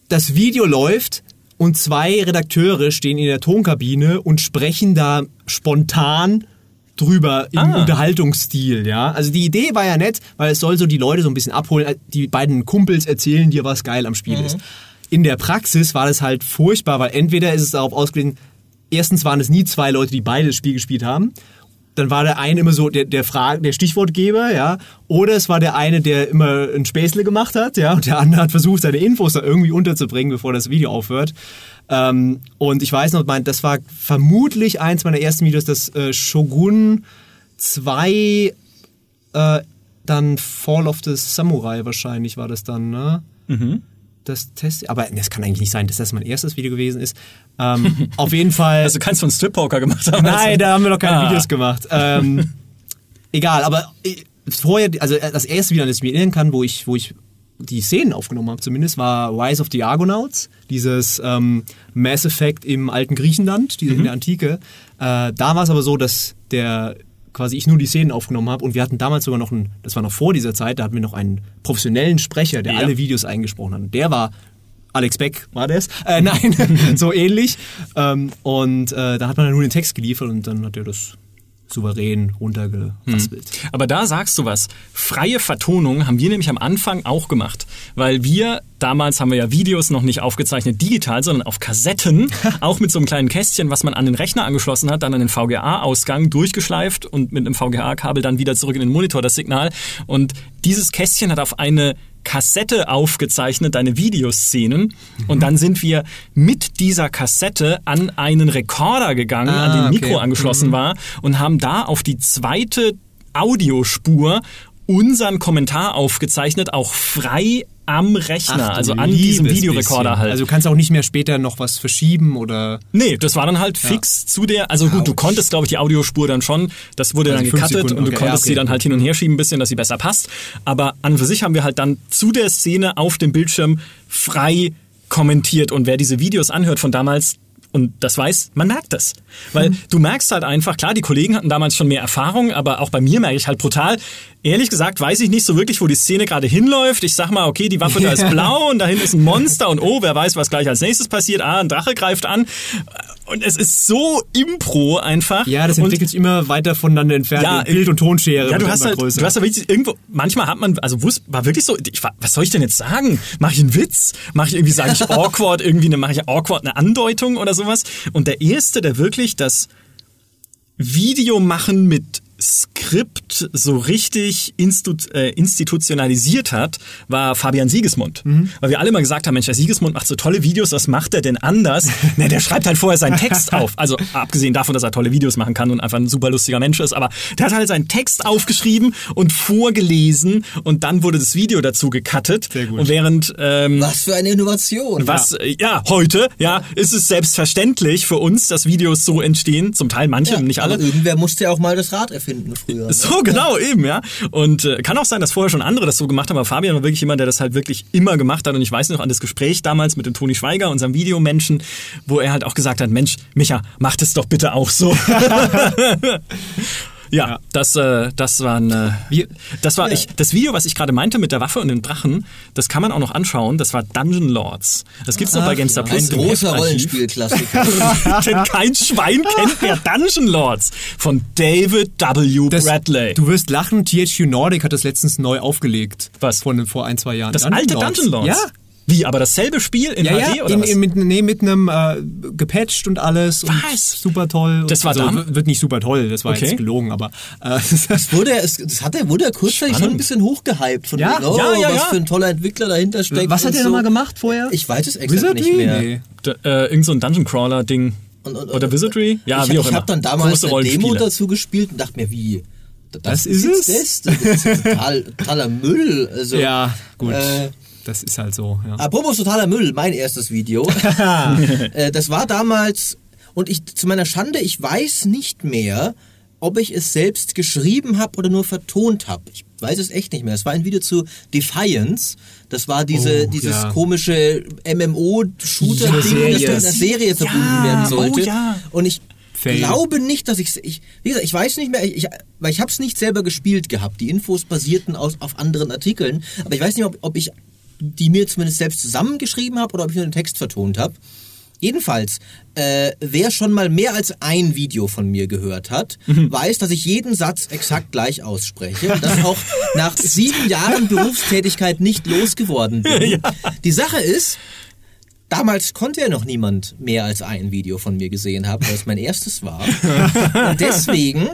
das Video läuft und zwei Redakteure stehen in der Tonkabine und sprechen da spontan drüber im Ah. Unterhaltungsstil, ja. Also die Idee war ja nett, weil es soll so die Leute so ein bisschen abholen. Die beiden Kumpels erzählen dir, was geil am Spiel ist. In der Praxis war das halt furchtbar, weil entweder ist es darauf ausgelegt, erstens waren es nie zwei Leute, die beide das Spiel gespielt haben. Dann war der eine immer so der, der, Frage, der Stichwortgeber, ja. Oder es war der eine, der immer ein Späßle gemacht hat, ja. Und der andere hat versucht, seine Infos da irgendwie unterzubringen, bevor das Video aufhört. Ähm, und ich weiß noch, mein, das war vermutlich eins meiner ersten Videos, das äh, Shogun 2, äh, dann Fall of the Samurai wahrscheinlich war das dann, ne? Das Test, aber das kann eigentlich nicht sein, dass das mein erstes Video gewesen ist. Ähm, (laughs) auf jeden Fall. Also keins von Strip Poker gemacht haben. Nein, da haben wir noch keine Ah. Videos gemacht. Ähm, (laughs) egal, aber äh, vorher, also das erste Video, an das ich mich erinnern kann, wo ich, wo ich die Szenen aufgenommen habe, zumindest, war Rise of the Argonauts, dieses ähm, Mass Effect im alten Griechenland, diese, in der Antike. Äh, da war es aber so, dass der quasi ich nur die Szenen aufgenommen habe und wir hatten damals sogar noch einen, das war noch vor dieser Zeit, da hatten wir noch einen professionellen Sprecher, der Ja. alle Videos eingesprochen hat. Und der war Alex Beck war das? (laughs) Äh, nein, (laughs) so ähnlich. Ähm, und äh, da hat man dann nur den Text geliefert und dann hat er das souverän runtergeraspelt. Aber da sagst du was. Freie Vertonung haben wir nämlich am Anfang auch gemacht. Weil wir, damals haben wir ja Videos noch nicht aufgezeichnet digital, sondern auf Kassetten, (laughs) auch mit so einem kleinen Kästchen, was man an den Rechner angeschlossen hat, dann an den VGA-Ausgang durchgeschleift und mit einem VGA-Kabel dann wieder zurück in den Monitor das Signal. Und dieses Kästchen hat auf eine Kassette aufgezeichnet, deine Videoszenen. Und dann sind wir mit dieser Kassette an einen Rekorder gegangen, an Ah, den Mikro okay. angeschlossen war und haben da auf die zweite Audiospur unseren Kommentar aufgezeichnet, auch frei am Rechner, Ach, also an diesem Videorekorder bisschen. halt. Also du kannst auch nicht mehr später noch was verschieben oder. Nee, das war dann halt fix zu der, also gut, du konntest, glaube ich, die Audiospur dann schon, das wurde Also dann gecuttet Sekunden, und du okay, konntest ja, okay. sie dann halt hin und her schieben ein bisschen, dass sie besser passt. Aber an und für sich haben wir halt dann zu der Szene auf dem Bildschirm frei kommentiert und wer diese Videos anhört von damals, und das weiß, man merkt das. Weil Mhm. du merkst halt einfach, klar, die Kollegen hatten damals schon mehr Erfahrung, aber auch bei mir merke ich halt brutal, ehrlich gesagt weiß ich nicht so wirklich, wo die Szene gerade hinläuft. Ich sag mal, okay, die Waffe da ist (laughs) blau und da hinten ist ein Monster und oh, wer weiß, was gleich als nächstes passiert. Ah, ein Drache greift an. Und es ist so impro einfach. Ja, das entwickelt sich immer weiter voneinander entfernt. Ja, Bild- und Tonschere. ja, du hast halt, größer. du hast halt wirklich irgendwo, manchmal hat man, also wus- war wirklich so, ich was soll ich denn jetzt sagen? Mache ich einen Witz? Mache ich irgendwie, sage ich (laughs) awkward, irgendwie eine, mache ich awkward eine Andeutung oder sowas? Und der erste, der wirklich das Video machen mit Skript so richtig institu äh, institutionalisiert hat, war Fabian Siegesmund. Weil wir alle immer gesagt haben, Mensch, der Siegesmund macht so tolle Videos, was macht er denn anders? (laughs) Na, der schreibt halt vorher seinen Text auf. Also abgesehen davon, dass er tolle Videos machen kann und einfach ein super lustiger Mensch ist, aber der hat halt seinen Text aufgeschrieben und vorgelesen und dann wurde das Video dazu gecuttet. Sehr gut. Und während ähm, Was für eine Innovation. was, äh, ja, heute, ja, ist es selbstverständlich für uns, dass Videos so entstehen. Zum Teil manche, Ja, nicht alle. aber irgendwer musste ja auch mal das Rad erfinden früher. ne? So, genau, eben, ja. Und äh, kann auch sein, dass vorher schon andere das so gemacht haben, aber Fabian war wirklich jemand, der das halt wirklich immer gemacht hat. Und ich weiß noch an das Gespräch damals mit dem Toni Schweiger, unserem Videomenschen, wo er halt auch gesagt hat, Mensch, Micha, mach das doch bitte auch so. (laughs) (laughs) Ja, Ja. das, äh, das war ein, äh, das war ich, das Video, was ich gerade meinte mit der Waffe und dem Drachen, das kann man auch noch anschauen. Das war Dungeon Lords. Das gibt's noch bei GameStar ja, Plus. Ein großer. Rollenspielklassiker. (laughs) Denn kein Schwein kennt mehr Dungeon Lords von David W. Das, Bradley. Du wirst lachen, THQ Nordic hat das letztens neu aufgelegt. Was? Von, vor ein, zwei Jahren. das alte Dungeon Lords. Ja. Wie, aber dasselbe Spiel in Ja, HD ja, oder in, was? in, mit, nee, mit einem äh, gepatcht und alles. Und Was? super toll. Das war also, wird nicht super toll, das war Okay. jetzt gelogen, aber äh, (laughs) Das wurde, es, das hat er, wurde er kurzzeitig schon ein bisschen hochgehypt. Von Ja, oh, ja, ja, was ja. für ein toller Entwickler dahinter steckt. was hat und er so. nochmal gemacht vorher? Ich weiß es exakt Wizardry? nicht mehr. Nee. D äh, irgend so ein Dungeon Crawler Ding. Und- und- oder und- Wizardry? Ja, ich wie auch ich immer. habe dann damals eine Demo dazu gespielt und dachte mir, wie? Das, Das ist es? Das, das ist total, totaler Müll. Also, Ja, gut. Äh, das ist halt so. Ja. Apropos totaler Müll, mein erstes Video. (laughs) (laughs) äh, das war damals, und ich zu meiner Schande, ich weiß nicht mehr, ob ich es selbst geschrieben habe oder nur vertont habe. Ich weiß es echt nicht mehr. Es war ein Video zu Defiance. Das war diese, Oh, dieses ja. komische MMO-Shooter-Ding, das Serie. in einer Serie verbunden Ja, werden sollte. oh ja. Und ich Fail. glaube nicht, dass ich, ich, wie gesagt, ich weiß nicht mehr, ich, ich, weil ich habe es nicht selber gespielt gehabt. Die Infos basierten aus, auf anderen Artikeln, aber ich weiß nicht, ob, ob ich die mir zumindest selbst zusammengeschrieben habe oder ob ich nur den Text vertont habe. Jedenfalls, äh, wer schon mal mehr als ein Video von mir gehört hat, weiß, dass ich jeden Satz exakt gleich ausspreche und das auch nach (laughs) sieben Jahren Berufstätigkeit nicht losgeworden (laughs) bin. Die Sache ist, Damals konnte ja noch niemand mehr als ein Video von mir gesehen haben, weil es mein erstes war. (laughs) Und deswegen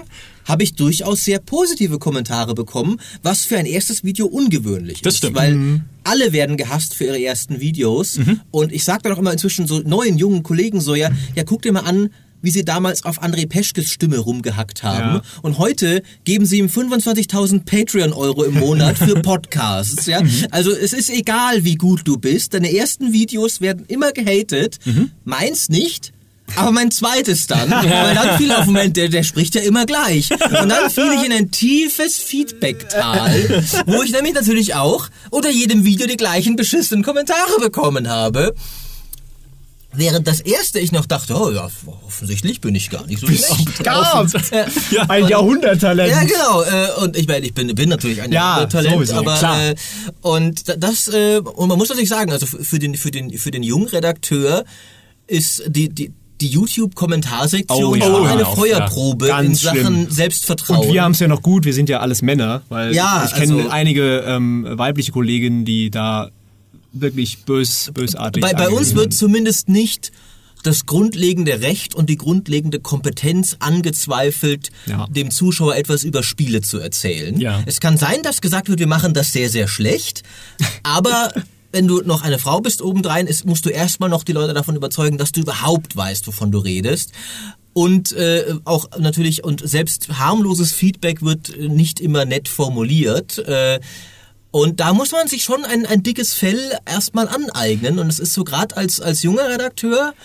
habe ich durchaus sehr positive Kommentare bekommen, was für ein erstes Video ungewöhnlich Das ist. stimmt. Weil alle werden gehasst für ihre ersten Videos. Und ich sage dann auch immer inzwischen so neuen, jungen Kollegen so, ja, ja, guck dir mal an, wie sie damals auf André Peschkes Stimme rumgehackt haben. Ja. Und heute geben sie ihm 25.000 Patreon-Euro im Monat für (laughs) Podcasts. Ja? Also es ist egal, wie gut du bist. Deine ersten Videos werden immer gehatet. Meins nicht. Aber mein zweites dann, (laughs) weil dann fiel auf den Moment, der, der spricht ja immer gleich. Und dann fiel ich in ein tiefes Feedback-Tal, wo ich nämlich natürlich auch unter jedem Video die gleichen beschissenen Kommentare bekommen habe. Während das erste ich noch dachte, oh ja, offensichtlich bin ich gar nicht so schlecht. Gab. (laughs) Ja, Ein und- Jahrhunderttalent. ja, genau. Äh, und ich meine, ich bin, bin natürlich ein Ja, Talent, sowieso, aber klar. Äh, und da- das äh, und man muss natürlich sagen, also für für den für den für den jungen Redakteur ist die die die YouTube-Kommentarsektion Oh ja, hör eine auf, Feuerprobe ja. in Sachen schlimm. Selbstvertrauen. Und wir haben es ja noch gut, wir sind ja alles Männer, weil Ja, ich kenne also- einige ähm, weibliche Kolleginnen, die da wirklich bös, bösartig bei, bei uns wird zumindest nicht das grundlegende Recht und die grundlegende Kompetenz angezweifelt, Ja. dem Zuschauer etwas über Spiele zu erzählen. Ja. Es kann sein, dass gesagt wird, wir machen das sehr, sehr schlecht, aber (laughs) wenn du noch eine Frau bist obendrein, ist, musst du erstmal noch die Leute davon überzeugen, dass du überhaupt weißt, wovon du redest. Und äh, auch natürlich, und selbst harmloses Feedback wird äh, nicht immer nett formuliert. Äh, und da muss man sich schon ein, ein dickes Fell erstmal aneignen. Und es ist so gerade als, als junger Redakteur,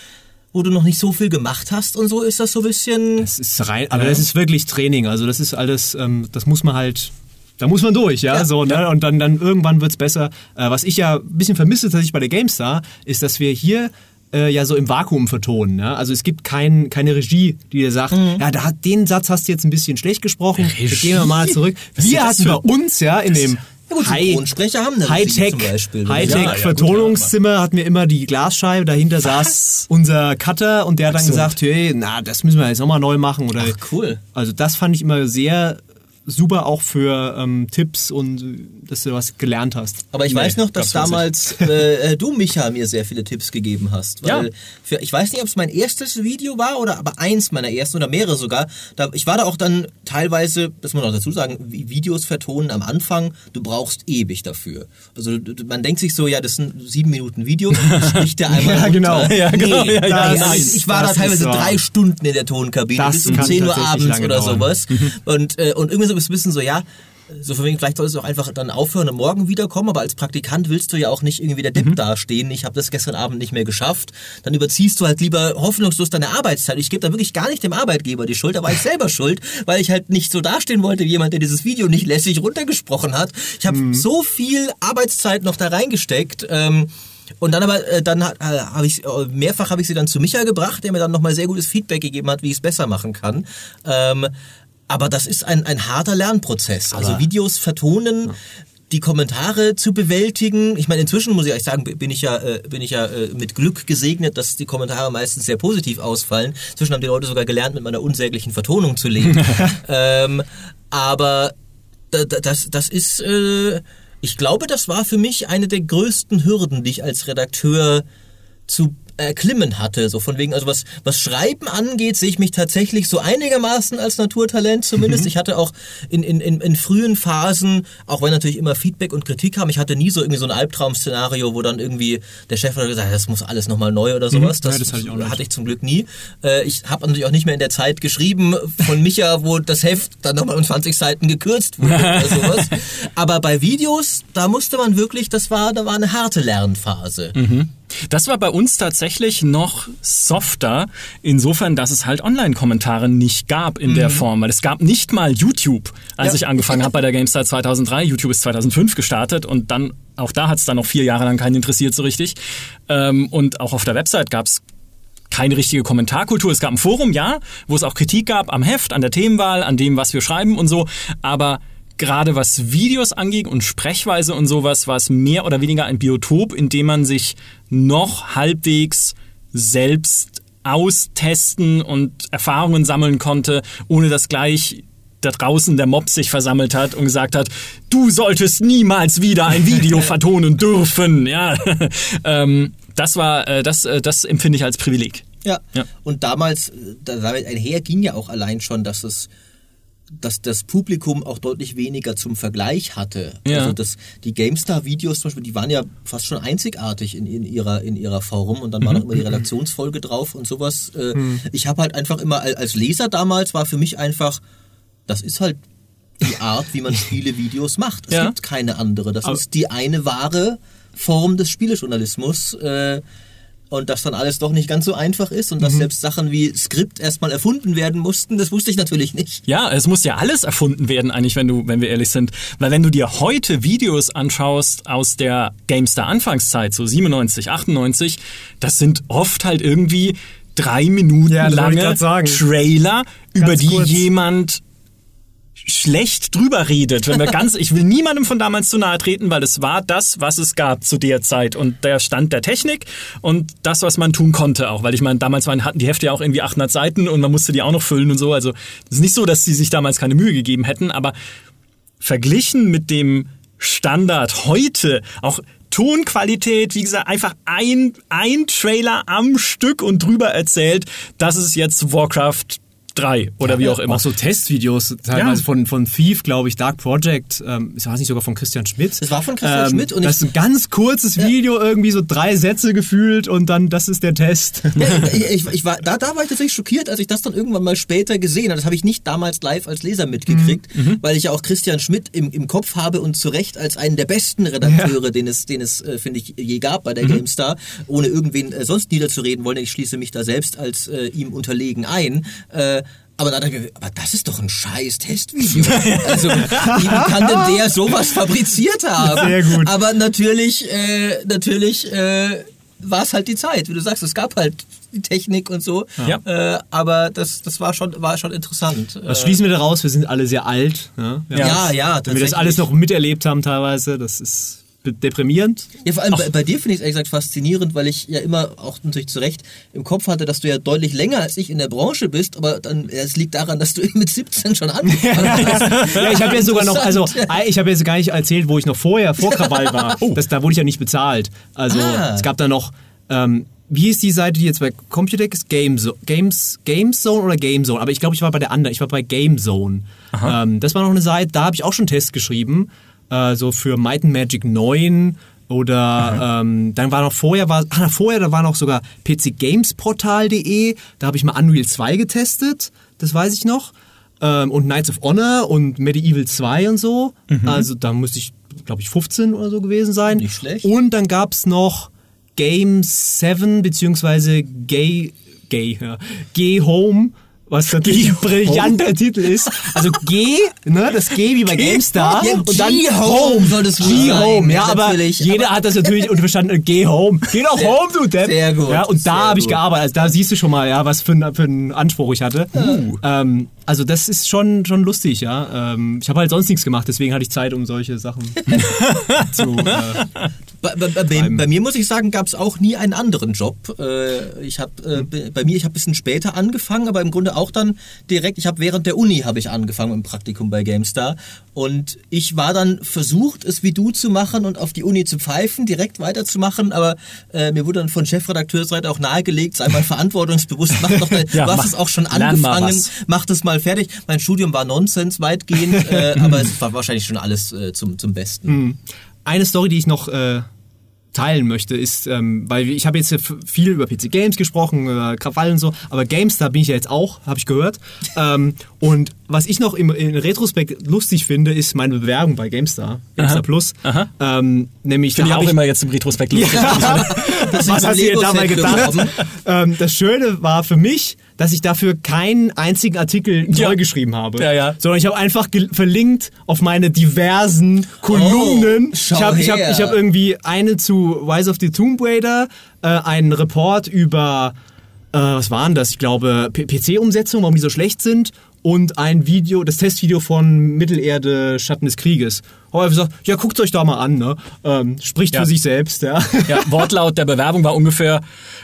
wo du noch nicht so viel gemacht hast und so, ist das so ein bisschen... Das ist rein, aber das ist wirklich Training. Also das ist alles, ähm, das muss man halt, da muss man durch, ja, Ja, so, ne? Und dann, dann irgendwann wird's besser. Äh, was ich ja ein bisschen vermisse tatsächlich bei der GameStar, ist, dass wir hier äh, ja so im Vakuum vertonen. Ja? Also es gibt kein, keine Regie, die dir sagt, ja, da den Satz hast du jetzt ein bisschen schlecht gesprochen. Jetzt gehen wir mal zurück. Was Wir hatten bei uns ja in dem Ja High- Synchronsprecher haben eine Regie Hightech, zum Beispiel. Hightech Ja, ja, Vertonungszimmer hatten wir immer die Glasscheibe, dahinter saß unser Cutter und der hat dann so. gesagt, hey, na, das müssen wir jetzt nochmal neu machen oder Ach, cool. also das fand ich immer sehr super auch für ähm, Tipps und dass du was gelernt hast. Aber ich Nee, weiß noch, dass damals äh, äh, du, Micha, mir sehr viele Tipps gegeben hast. Weil Ja. Für, ich weiß nicht, ob es mein erstes Video war oder aber eins meiner ersten oder mehrere sogar. Da, ich war da auch dann teilweise, das muss man auch dazu sagen, Vi- Videos vertonen am Anfang, du brauchst ewig dafür. Also man denkt sich so, ja, das ein sieben Minuten Video, (laughs) spricht der einmal Ja, genau. Ja, genau, Nee, ja, ja, also nice. ich war da teilweise drei Stunden in der Tonkabine Das bis um kann 10 Uhr abends oder dauern. sowas. Und, äh, und irgendwie so ein bisschen so, ja, so von wegen, vielleicht solltest du auch einfach dann aufhören und morgen wiederkommen, aber als Praktikant willst du ja auch nicht irgendwie der Depp Mhm. dastehen. Ich habe das gestern Abend nicht mehr geschafft. Dann überziehst du halt lieber hoffnungslos deine Arbeitszeit. Ich gebe da wirklich gar nicht dem Arbeitgeber die Schuld, da war ich selber (laughs) schuld, weil ich halt nicht so dastehen wollte wie jemand, der dieses Video nicht lässig runtergesprochen hat. Ich habe Mhm. so viel Arbeitszeit noch da reingesteckt. Ähm, und dann aber, äh, dann äh, habe ich äh, mehrfach habe ich sie dann zu Micha gebracht, der mir dann nochmal sehr gutes Feedback gegeben hat, wie ich es besser machen kann. Ähm, aber das ist ein, ein harter Lernprozess. Also Videos vertonen, die Kommentare zu bewältigen. Ich meine, inzwischen muss ich euch sagen, bin ich ja, äh, bin ich ja äh, mit Glück gesegnet, dass die Kommentare meistens sehr positiv ausfallen. Inzwischen haben die Leute sogar gelernt, mit meiner unsäglichen Vertonung zu leben. (laughs) ähm, aber da- da- das, das ist, äh, ich glaube, das war für mich eine der größten Hürden, die ich als Redakteur zu erklimmen hatte. So von wegen, also was, was Schreiben angeht, sehe ich mich tatsächlich so einigermaßen als Naturtalent zumindest. Ich hatte auch in, in, in, in frühen Phasen, auch wenn natürlich immer Feedback und Kritik kam, ich hatte nie so irgendwie so ein Albtraum-Szenario, wo dann irgendwie der Chef hat gesagt, das muss alles nochmal neu oder sowas. Ja, das hatte ich hatte ich zum Glück nie. Äh, ich habe natürlich auch nicht mehr in der Zeit geschrieben von Micha, wo das Heft dann nochmal um 20 Seiten gekürzt wurde oder (laughs) sowas. Aber bei Videos, da musste man wirklich, das war, da war eine harte Lernphase. Das war bei uns tatsächlich noch softer, insofern, dass es halt Online-Kommentare nicht gab in der Form. Weil es gab nicht mal YouTube, als Ja. ich angefangen habe bei der GameStar 2003. YouTube ist 2005 gestartet und dann, auch da hat es dann noch vier Jahre lang keinen interessiert so richtig. Ähm, und auch auf der Website gab es keine richtige Kommentarkultur. Es gab ein Forum, ja, wo es auch Kritik gab am Heft, an der Themenwahl, an dem, was wir schreiben und so. Aber gerade was Videos anging und Sprechweise und sowas, war es mehr oder weniger ein Biotop, in dem man sich noch halbwegs selbst austesten und Erfahrungen sammeln konnte, ohne dass gleich da draußen der Mob sich versammelt hat und gesagt hat, du solltest niemals wieder ein Video (laughs) vertonen dürfen. Ja, (laughs) ähm, das war, äh, das, äh, das empfinde ich als Privileg. Ja. Ja. Und damals, äh, da- damit einher ging ja auch allein schon, dass es dass das Publikum auch deutlich weniger zum Vergleich hatte. Ja. Also das, die GameStar-Videos zum Beispiel, die waren ja fast schon einzigartig in, in, ihrer, in ihrer Form und dann war noch immer die Redaktionsfolge drauf und sowas. Äh, Ich habe halt einfach immer al- als Leser damals war für mich einfach, das ist halt die Art, wie man Spielevideos macht. Es Ja. gibt keine andere. Das Aber- ist die eine wahre Form des Spielejournalismus. Äh, und dass dann alles doch nicht ganz so einfach ist und dass selbst Sachen wie Skript erstmal erfunden werden mussten, das wusste ich natürlich nicht. Ja, es muss ja alles erfunden werden, eigentlich, wenn du, wenn wir ehrlich sind. Weil wenn du dir heute Videos anschaust aus der GameStar Anfangszeit, so 97, 98, das sind oft halt irgendwie drei Minuten Ja, lange. Trailer, über Ganz die kurz. jemand schlecht drüber redet. Wenn wir (laughs) ganz, ich will niemandem von damals zu nahe treten, weil es war das, was es gab zu der Zeit und der Stand der Technik und das, was man tun konnte auch. Weil ich meine, damals waren, hatten die Hefte ja auch irgendwie 800 Seiten und man musste die auch noch füllen und so. Also es ist nicht so, dass sie sich damals keine Mühe gegeben hätten, aber verglichen mit dem Standard heute, auch Tonqualität, wie gesagt, einfach ein, ein Trailer am Stück und drüber erzählt, das ist jetzt Warcraft 3 oder wie auch immer. Auch so Testvideos, teilweise Ja. von, von Thief, glaube ich, Dark Project, ähm, ich weiß nicht, sogar von Christian Schmidt. Das war von Christian Schmidt und das ich- ist ein ganz kurzes Video, irgendwie so drei Sätze gefühlt und dann, das ist der Test. Ja, ich, ich, ich war, da, da war ich tatsächlich schockiert, als ich das dann irgendwann mal später gesehen habe. Das habe ich nicht damals live als Leser mitgekriegt, weil ich ja auch Christian Schmidt im, im Kopf habe und zu Recht als einen der besten Redakteure, den es, den es äh, finde ich, je gab bei der GameStar, ohne irgendwen äh, sonst niederzureden wollen. Ich schließe mich da selbst als äh, ihm unterlegen ein. Äh, aber da dachte ich, aber das ist doch ein scheiß Testvideo. Also, wie kann denn der sowas fabriziert haben? Sehr gut. Aber natürlich, äh, natürlich äh, war es halt die Zeit. Wie du sagst, es gab halt die Technik und so. Ja. Äh, aber das, das war schon, war schon interessant. Was Äh, schließen wir daraus? Wir sind alle sehr alt. Ja, ja, ja, Wenn wir das alles noch miterlebt haben teilweise, das ist... deprimierend. Ja, vor allem bei, bei dir finde ich es ehrlich gesagt faszinierend, weil ich ja immer auch natürlich zu Recht im Kopf hatte, dass du ja deutlich länger als ich in der Branche bist, aber dann es liegt daran, dass du (laughs) mit 17 schon angefangen hast. Ja, ich habe ja sogar noch, also ich habe jetzt gar nicht erzählt, wo ich noch vorher, vor Krawall war. (laughs) Das, da wurde ich ja nicht bezahlt. Also Ah. es gab da noch, ähm, wie ist die Seite, die jetzt bei Computex ist? Game Zo- Games, Gamezone oder Gamezone? Aber ich glaube, ich war bei der anderen, ich war bei Gamezone. Ähm, das war noch eine Seite, da habe ich auch schon Tests geschrieben, äh, so für Might and Magic 9 oder ähm, dann war noch vorher, war, ah, vorher, da war noch sogar pcgamesportal.de, da habe ich mal Unreal 2 getestet, das weiß ich noch ähm, und Knights of Honor und Medieval 2 und so. Also da musste ich, glaube ich, 15 oder so gewesen sein. Nicht schlecht. Und dann gab es noch Game 7 beziehungsweise Gay, Gay, ja, Gay Home. Was natürlich ein brillanter Titel ist. Also (laughs) G, ne, das G wie bei GameStar. Ja, und dann G-Home soll das sein. G-Home, ja, aber jeder hat das natürlich unterverstanden. Geh home. Geh doch home, du Depp. sehr gut, Ja, und da habe ich gearbeitet. Also da siehst du schon mal, ja, was für, ein- für einen Anspruch ich hatte. Ähm, also das ist schon, schon lustig, ja. Ähm, ich habe halt sonst nichts gemacht, deswegen hatte ich Zeit, um solche Sachen (laughs) zu. Äh, Bei, bei, bei, bei mir muss ich sagen, gab es auch nie einen anderen Job. Äh, ich habe äh, bei- bei mir, ich habe ein bisschen später angefangen, aber im Grunde auch dann direkt. Ich habe während der Uni habe ich angefangen im Praktikum bei GameStar und ich war dann versucht, es wie du zu machen und auf die Uni zu pfeifen, direkt weiterzumachen. Aber äh, mir wurde dann von Chefredakteursseite auch nahegelegt, sei mal (laughs) verantwortungsbewusst, mach doch, mal- Ja, du hast mach- es auch schon angefangen, mach das mal fertig. Mein Studium war Nonsens weitgehend, (laughs) äh, aber es war wahrscheinlich schon alles äh, zum zum Besten. eine Story, die ich noch äh, teilen möchte, ist, ähm, weil ich habe jetzt ja viel über PC Games gesprochen, über Krawall und so, aber GameStar bin ich ja jetzt auch, habe ich gehört. ähm, und was ich noch im, in Retrospekt lustig finde, ist meine Bewerbung bei GameStar, GameStar Plus. Aha. Ähm, nämlich Finde ich auch immer jetzt im Retrospekt lustig. (laughs) Das (laughs) Was ist hast du dir dabei gedacht? ähm, das Schöne war für mich, dass ich dafür keinen einzigen Artikel neu Ja. geschrieben habe. Ja, ja. Sondern ich habe einfach verlinkt auf meine diversen Kolumnen. Oh, ich habe ich hab, ich hab irgendwie eine zu Rise of the Tomb Raider, äh, einen Report über, äh, was waren das? Ich glaube, PC-Umsetzung, warum die so schlecht sind. Und ein Video, das Testvideo von Mittelerde Schatten des Krieges. Habe ich gesagt, ja, guckt euch da mal an, ne? Ähm, spricht Ja. für sich selbst, ja. Ja, Wortlaut der Bewerbung war ungefähr,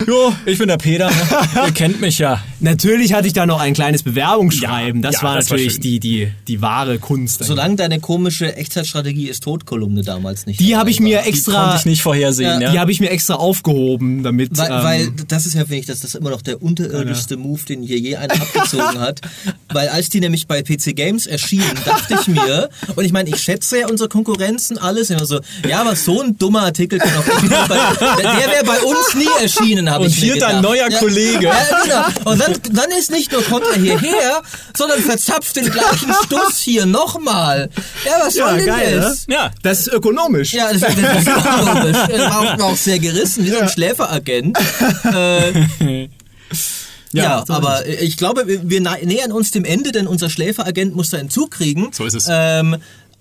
jo, ich bin der Peter, ne? (laughs) ihr kennt mich ja. Natürlich hatte ich da noch ein kleines Bewerbungsschreiben. Ja, das ja, war das war natürlich schön. die, die, die wahre Kunst. Solange deine komische Echtzeitstrategie ist Totkolumne damals nicht. die habe ich war. mir Die extra, konnte ich nicht vorhersehen, ja. die habe ich mir extra aufgehoben, damit. Weil, ähm, weil das ist ja, finde ich, das ist immer noch der unterirdischste Move, den hier je einer abgezogen hat. Weil als die nämlich bei PC Games erschienen, dachte ich mir, und ich meine, ich schätze ja unsere Konkurrenzen alles, immer so, ja, aber so ein dummer Artikel kann auch nicht bei, der wäre bei uns nie erschienen, habe Und ich mir hier gedacht. dein neuer ja, Kollege. Ja, genau. Und dann, dann ist nicht nur kommt er hierher, sondern verzapft den gleichen Stuss hier nochmal. Ja, was soll ja, denn geil, das? ne? Ja. Das ist ökonomisch. Ja, das, das ist. Er war auch, sehr gerissen, wie so ein Schläferagent. (laughs) Äh, ja, so aber ich glaube, wir nähern uns dem Ende, denn unser Schläferagent muss da einen Zug kriegen. So ist es. Ähm,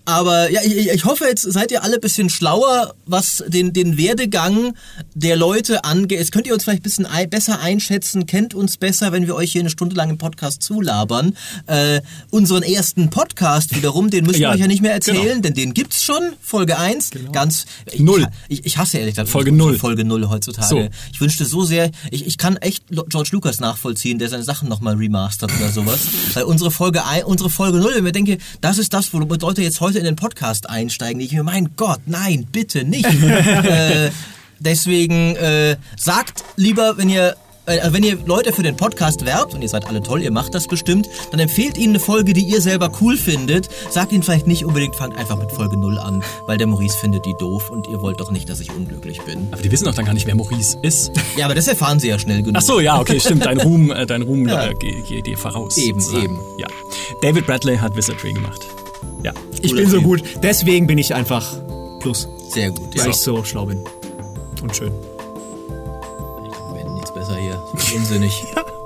aber ja, ich, ich hoffe, jetzt seid ihr alle ein bisschen schlauer, was den, den Werdegang der Leute angeht. Jetzt könnt ihr uns vielleicht ein bisschen besser einschätzen, kennt uns besser, wenn wir euch hier eine Stunde lang im Podcast zulabern. Äh, unseren ersten Podcast wiederum, den müssen Ja, wir euch ja nicht mehr erzählen, genau. denn den gibt's schon, Folge 1, ganz... Ich, Null. Ich, ich hasse ehrlich gesagt Folge null. Folge 0 heutzutage. So. Ich wünschte so sehr, ich, ich kann echt George Lucas nachvollziehen, der seine Sachen nochmal remastert oder sowas. (laughs) Weil unsere Folge, ein, unsere Folge 0, wenn wir denke, das ist das, womit Leute jetzt heute in den Podcast einsteigen, die ich mir, mein Gott, nein, bitte nicht. äh, (laughs) deswegen äh, sagt lieber, wenn ihr äh, wenn ihr Leute für den Podcast werbt, und ihr seid alle toll, ihr macht das bestimmt, dann empfehlt ihnen eine Folge, die ihr selber cool findet. Sagt ihnen vielleicht nicht unbedingt, fangt einfach mit Folge 0 an, weil der Maurice findet die doof und ihr wollt doch nicht, dass ich unglücklich bin. Aber die wissen doch dann gar nicht, wer Maurice ist. Ja, aber das erfahren sie ja schnell genug. Ach so, ja, okay, stimmt. Dein Ruhm, äh, dein Ruhm äh, geht geht dir voraus. Eben, sozusagen. eben. Ja. David Bradley hat Wizardry gemacht. Ja. ich Cooler bin so Typ. gut. Deswegen bin ich einfach Plus. Sehr gut, ja. Weil ich so schlau bin. Und schön. Wir hätten nichts besser hier. Unsinnig. (laughs)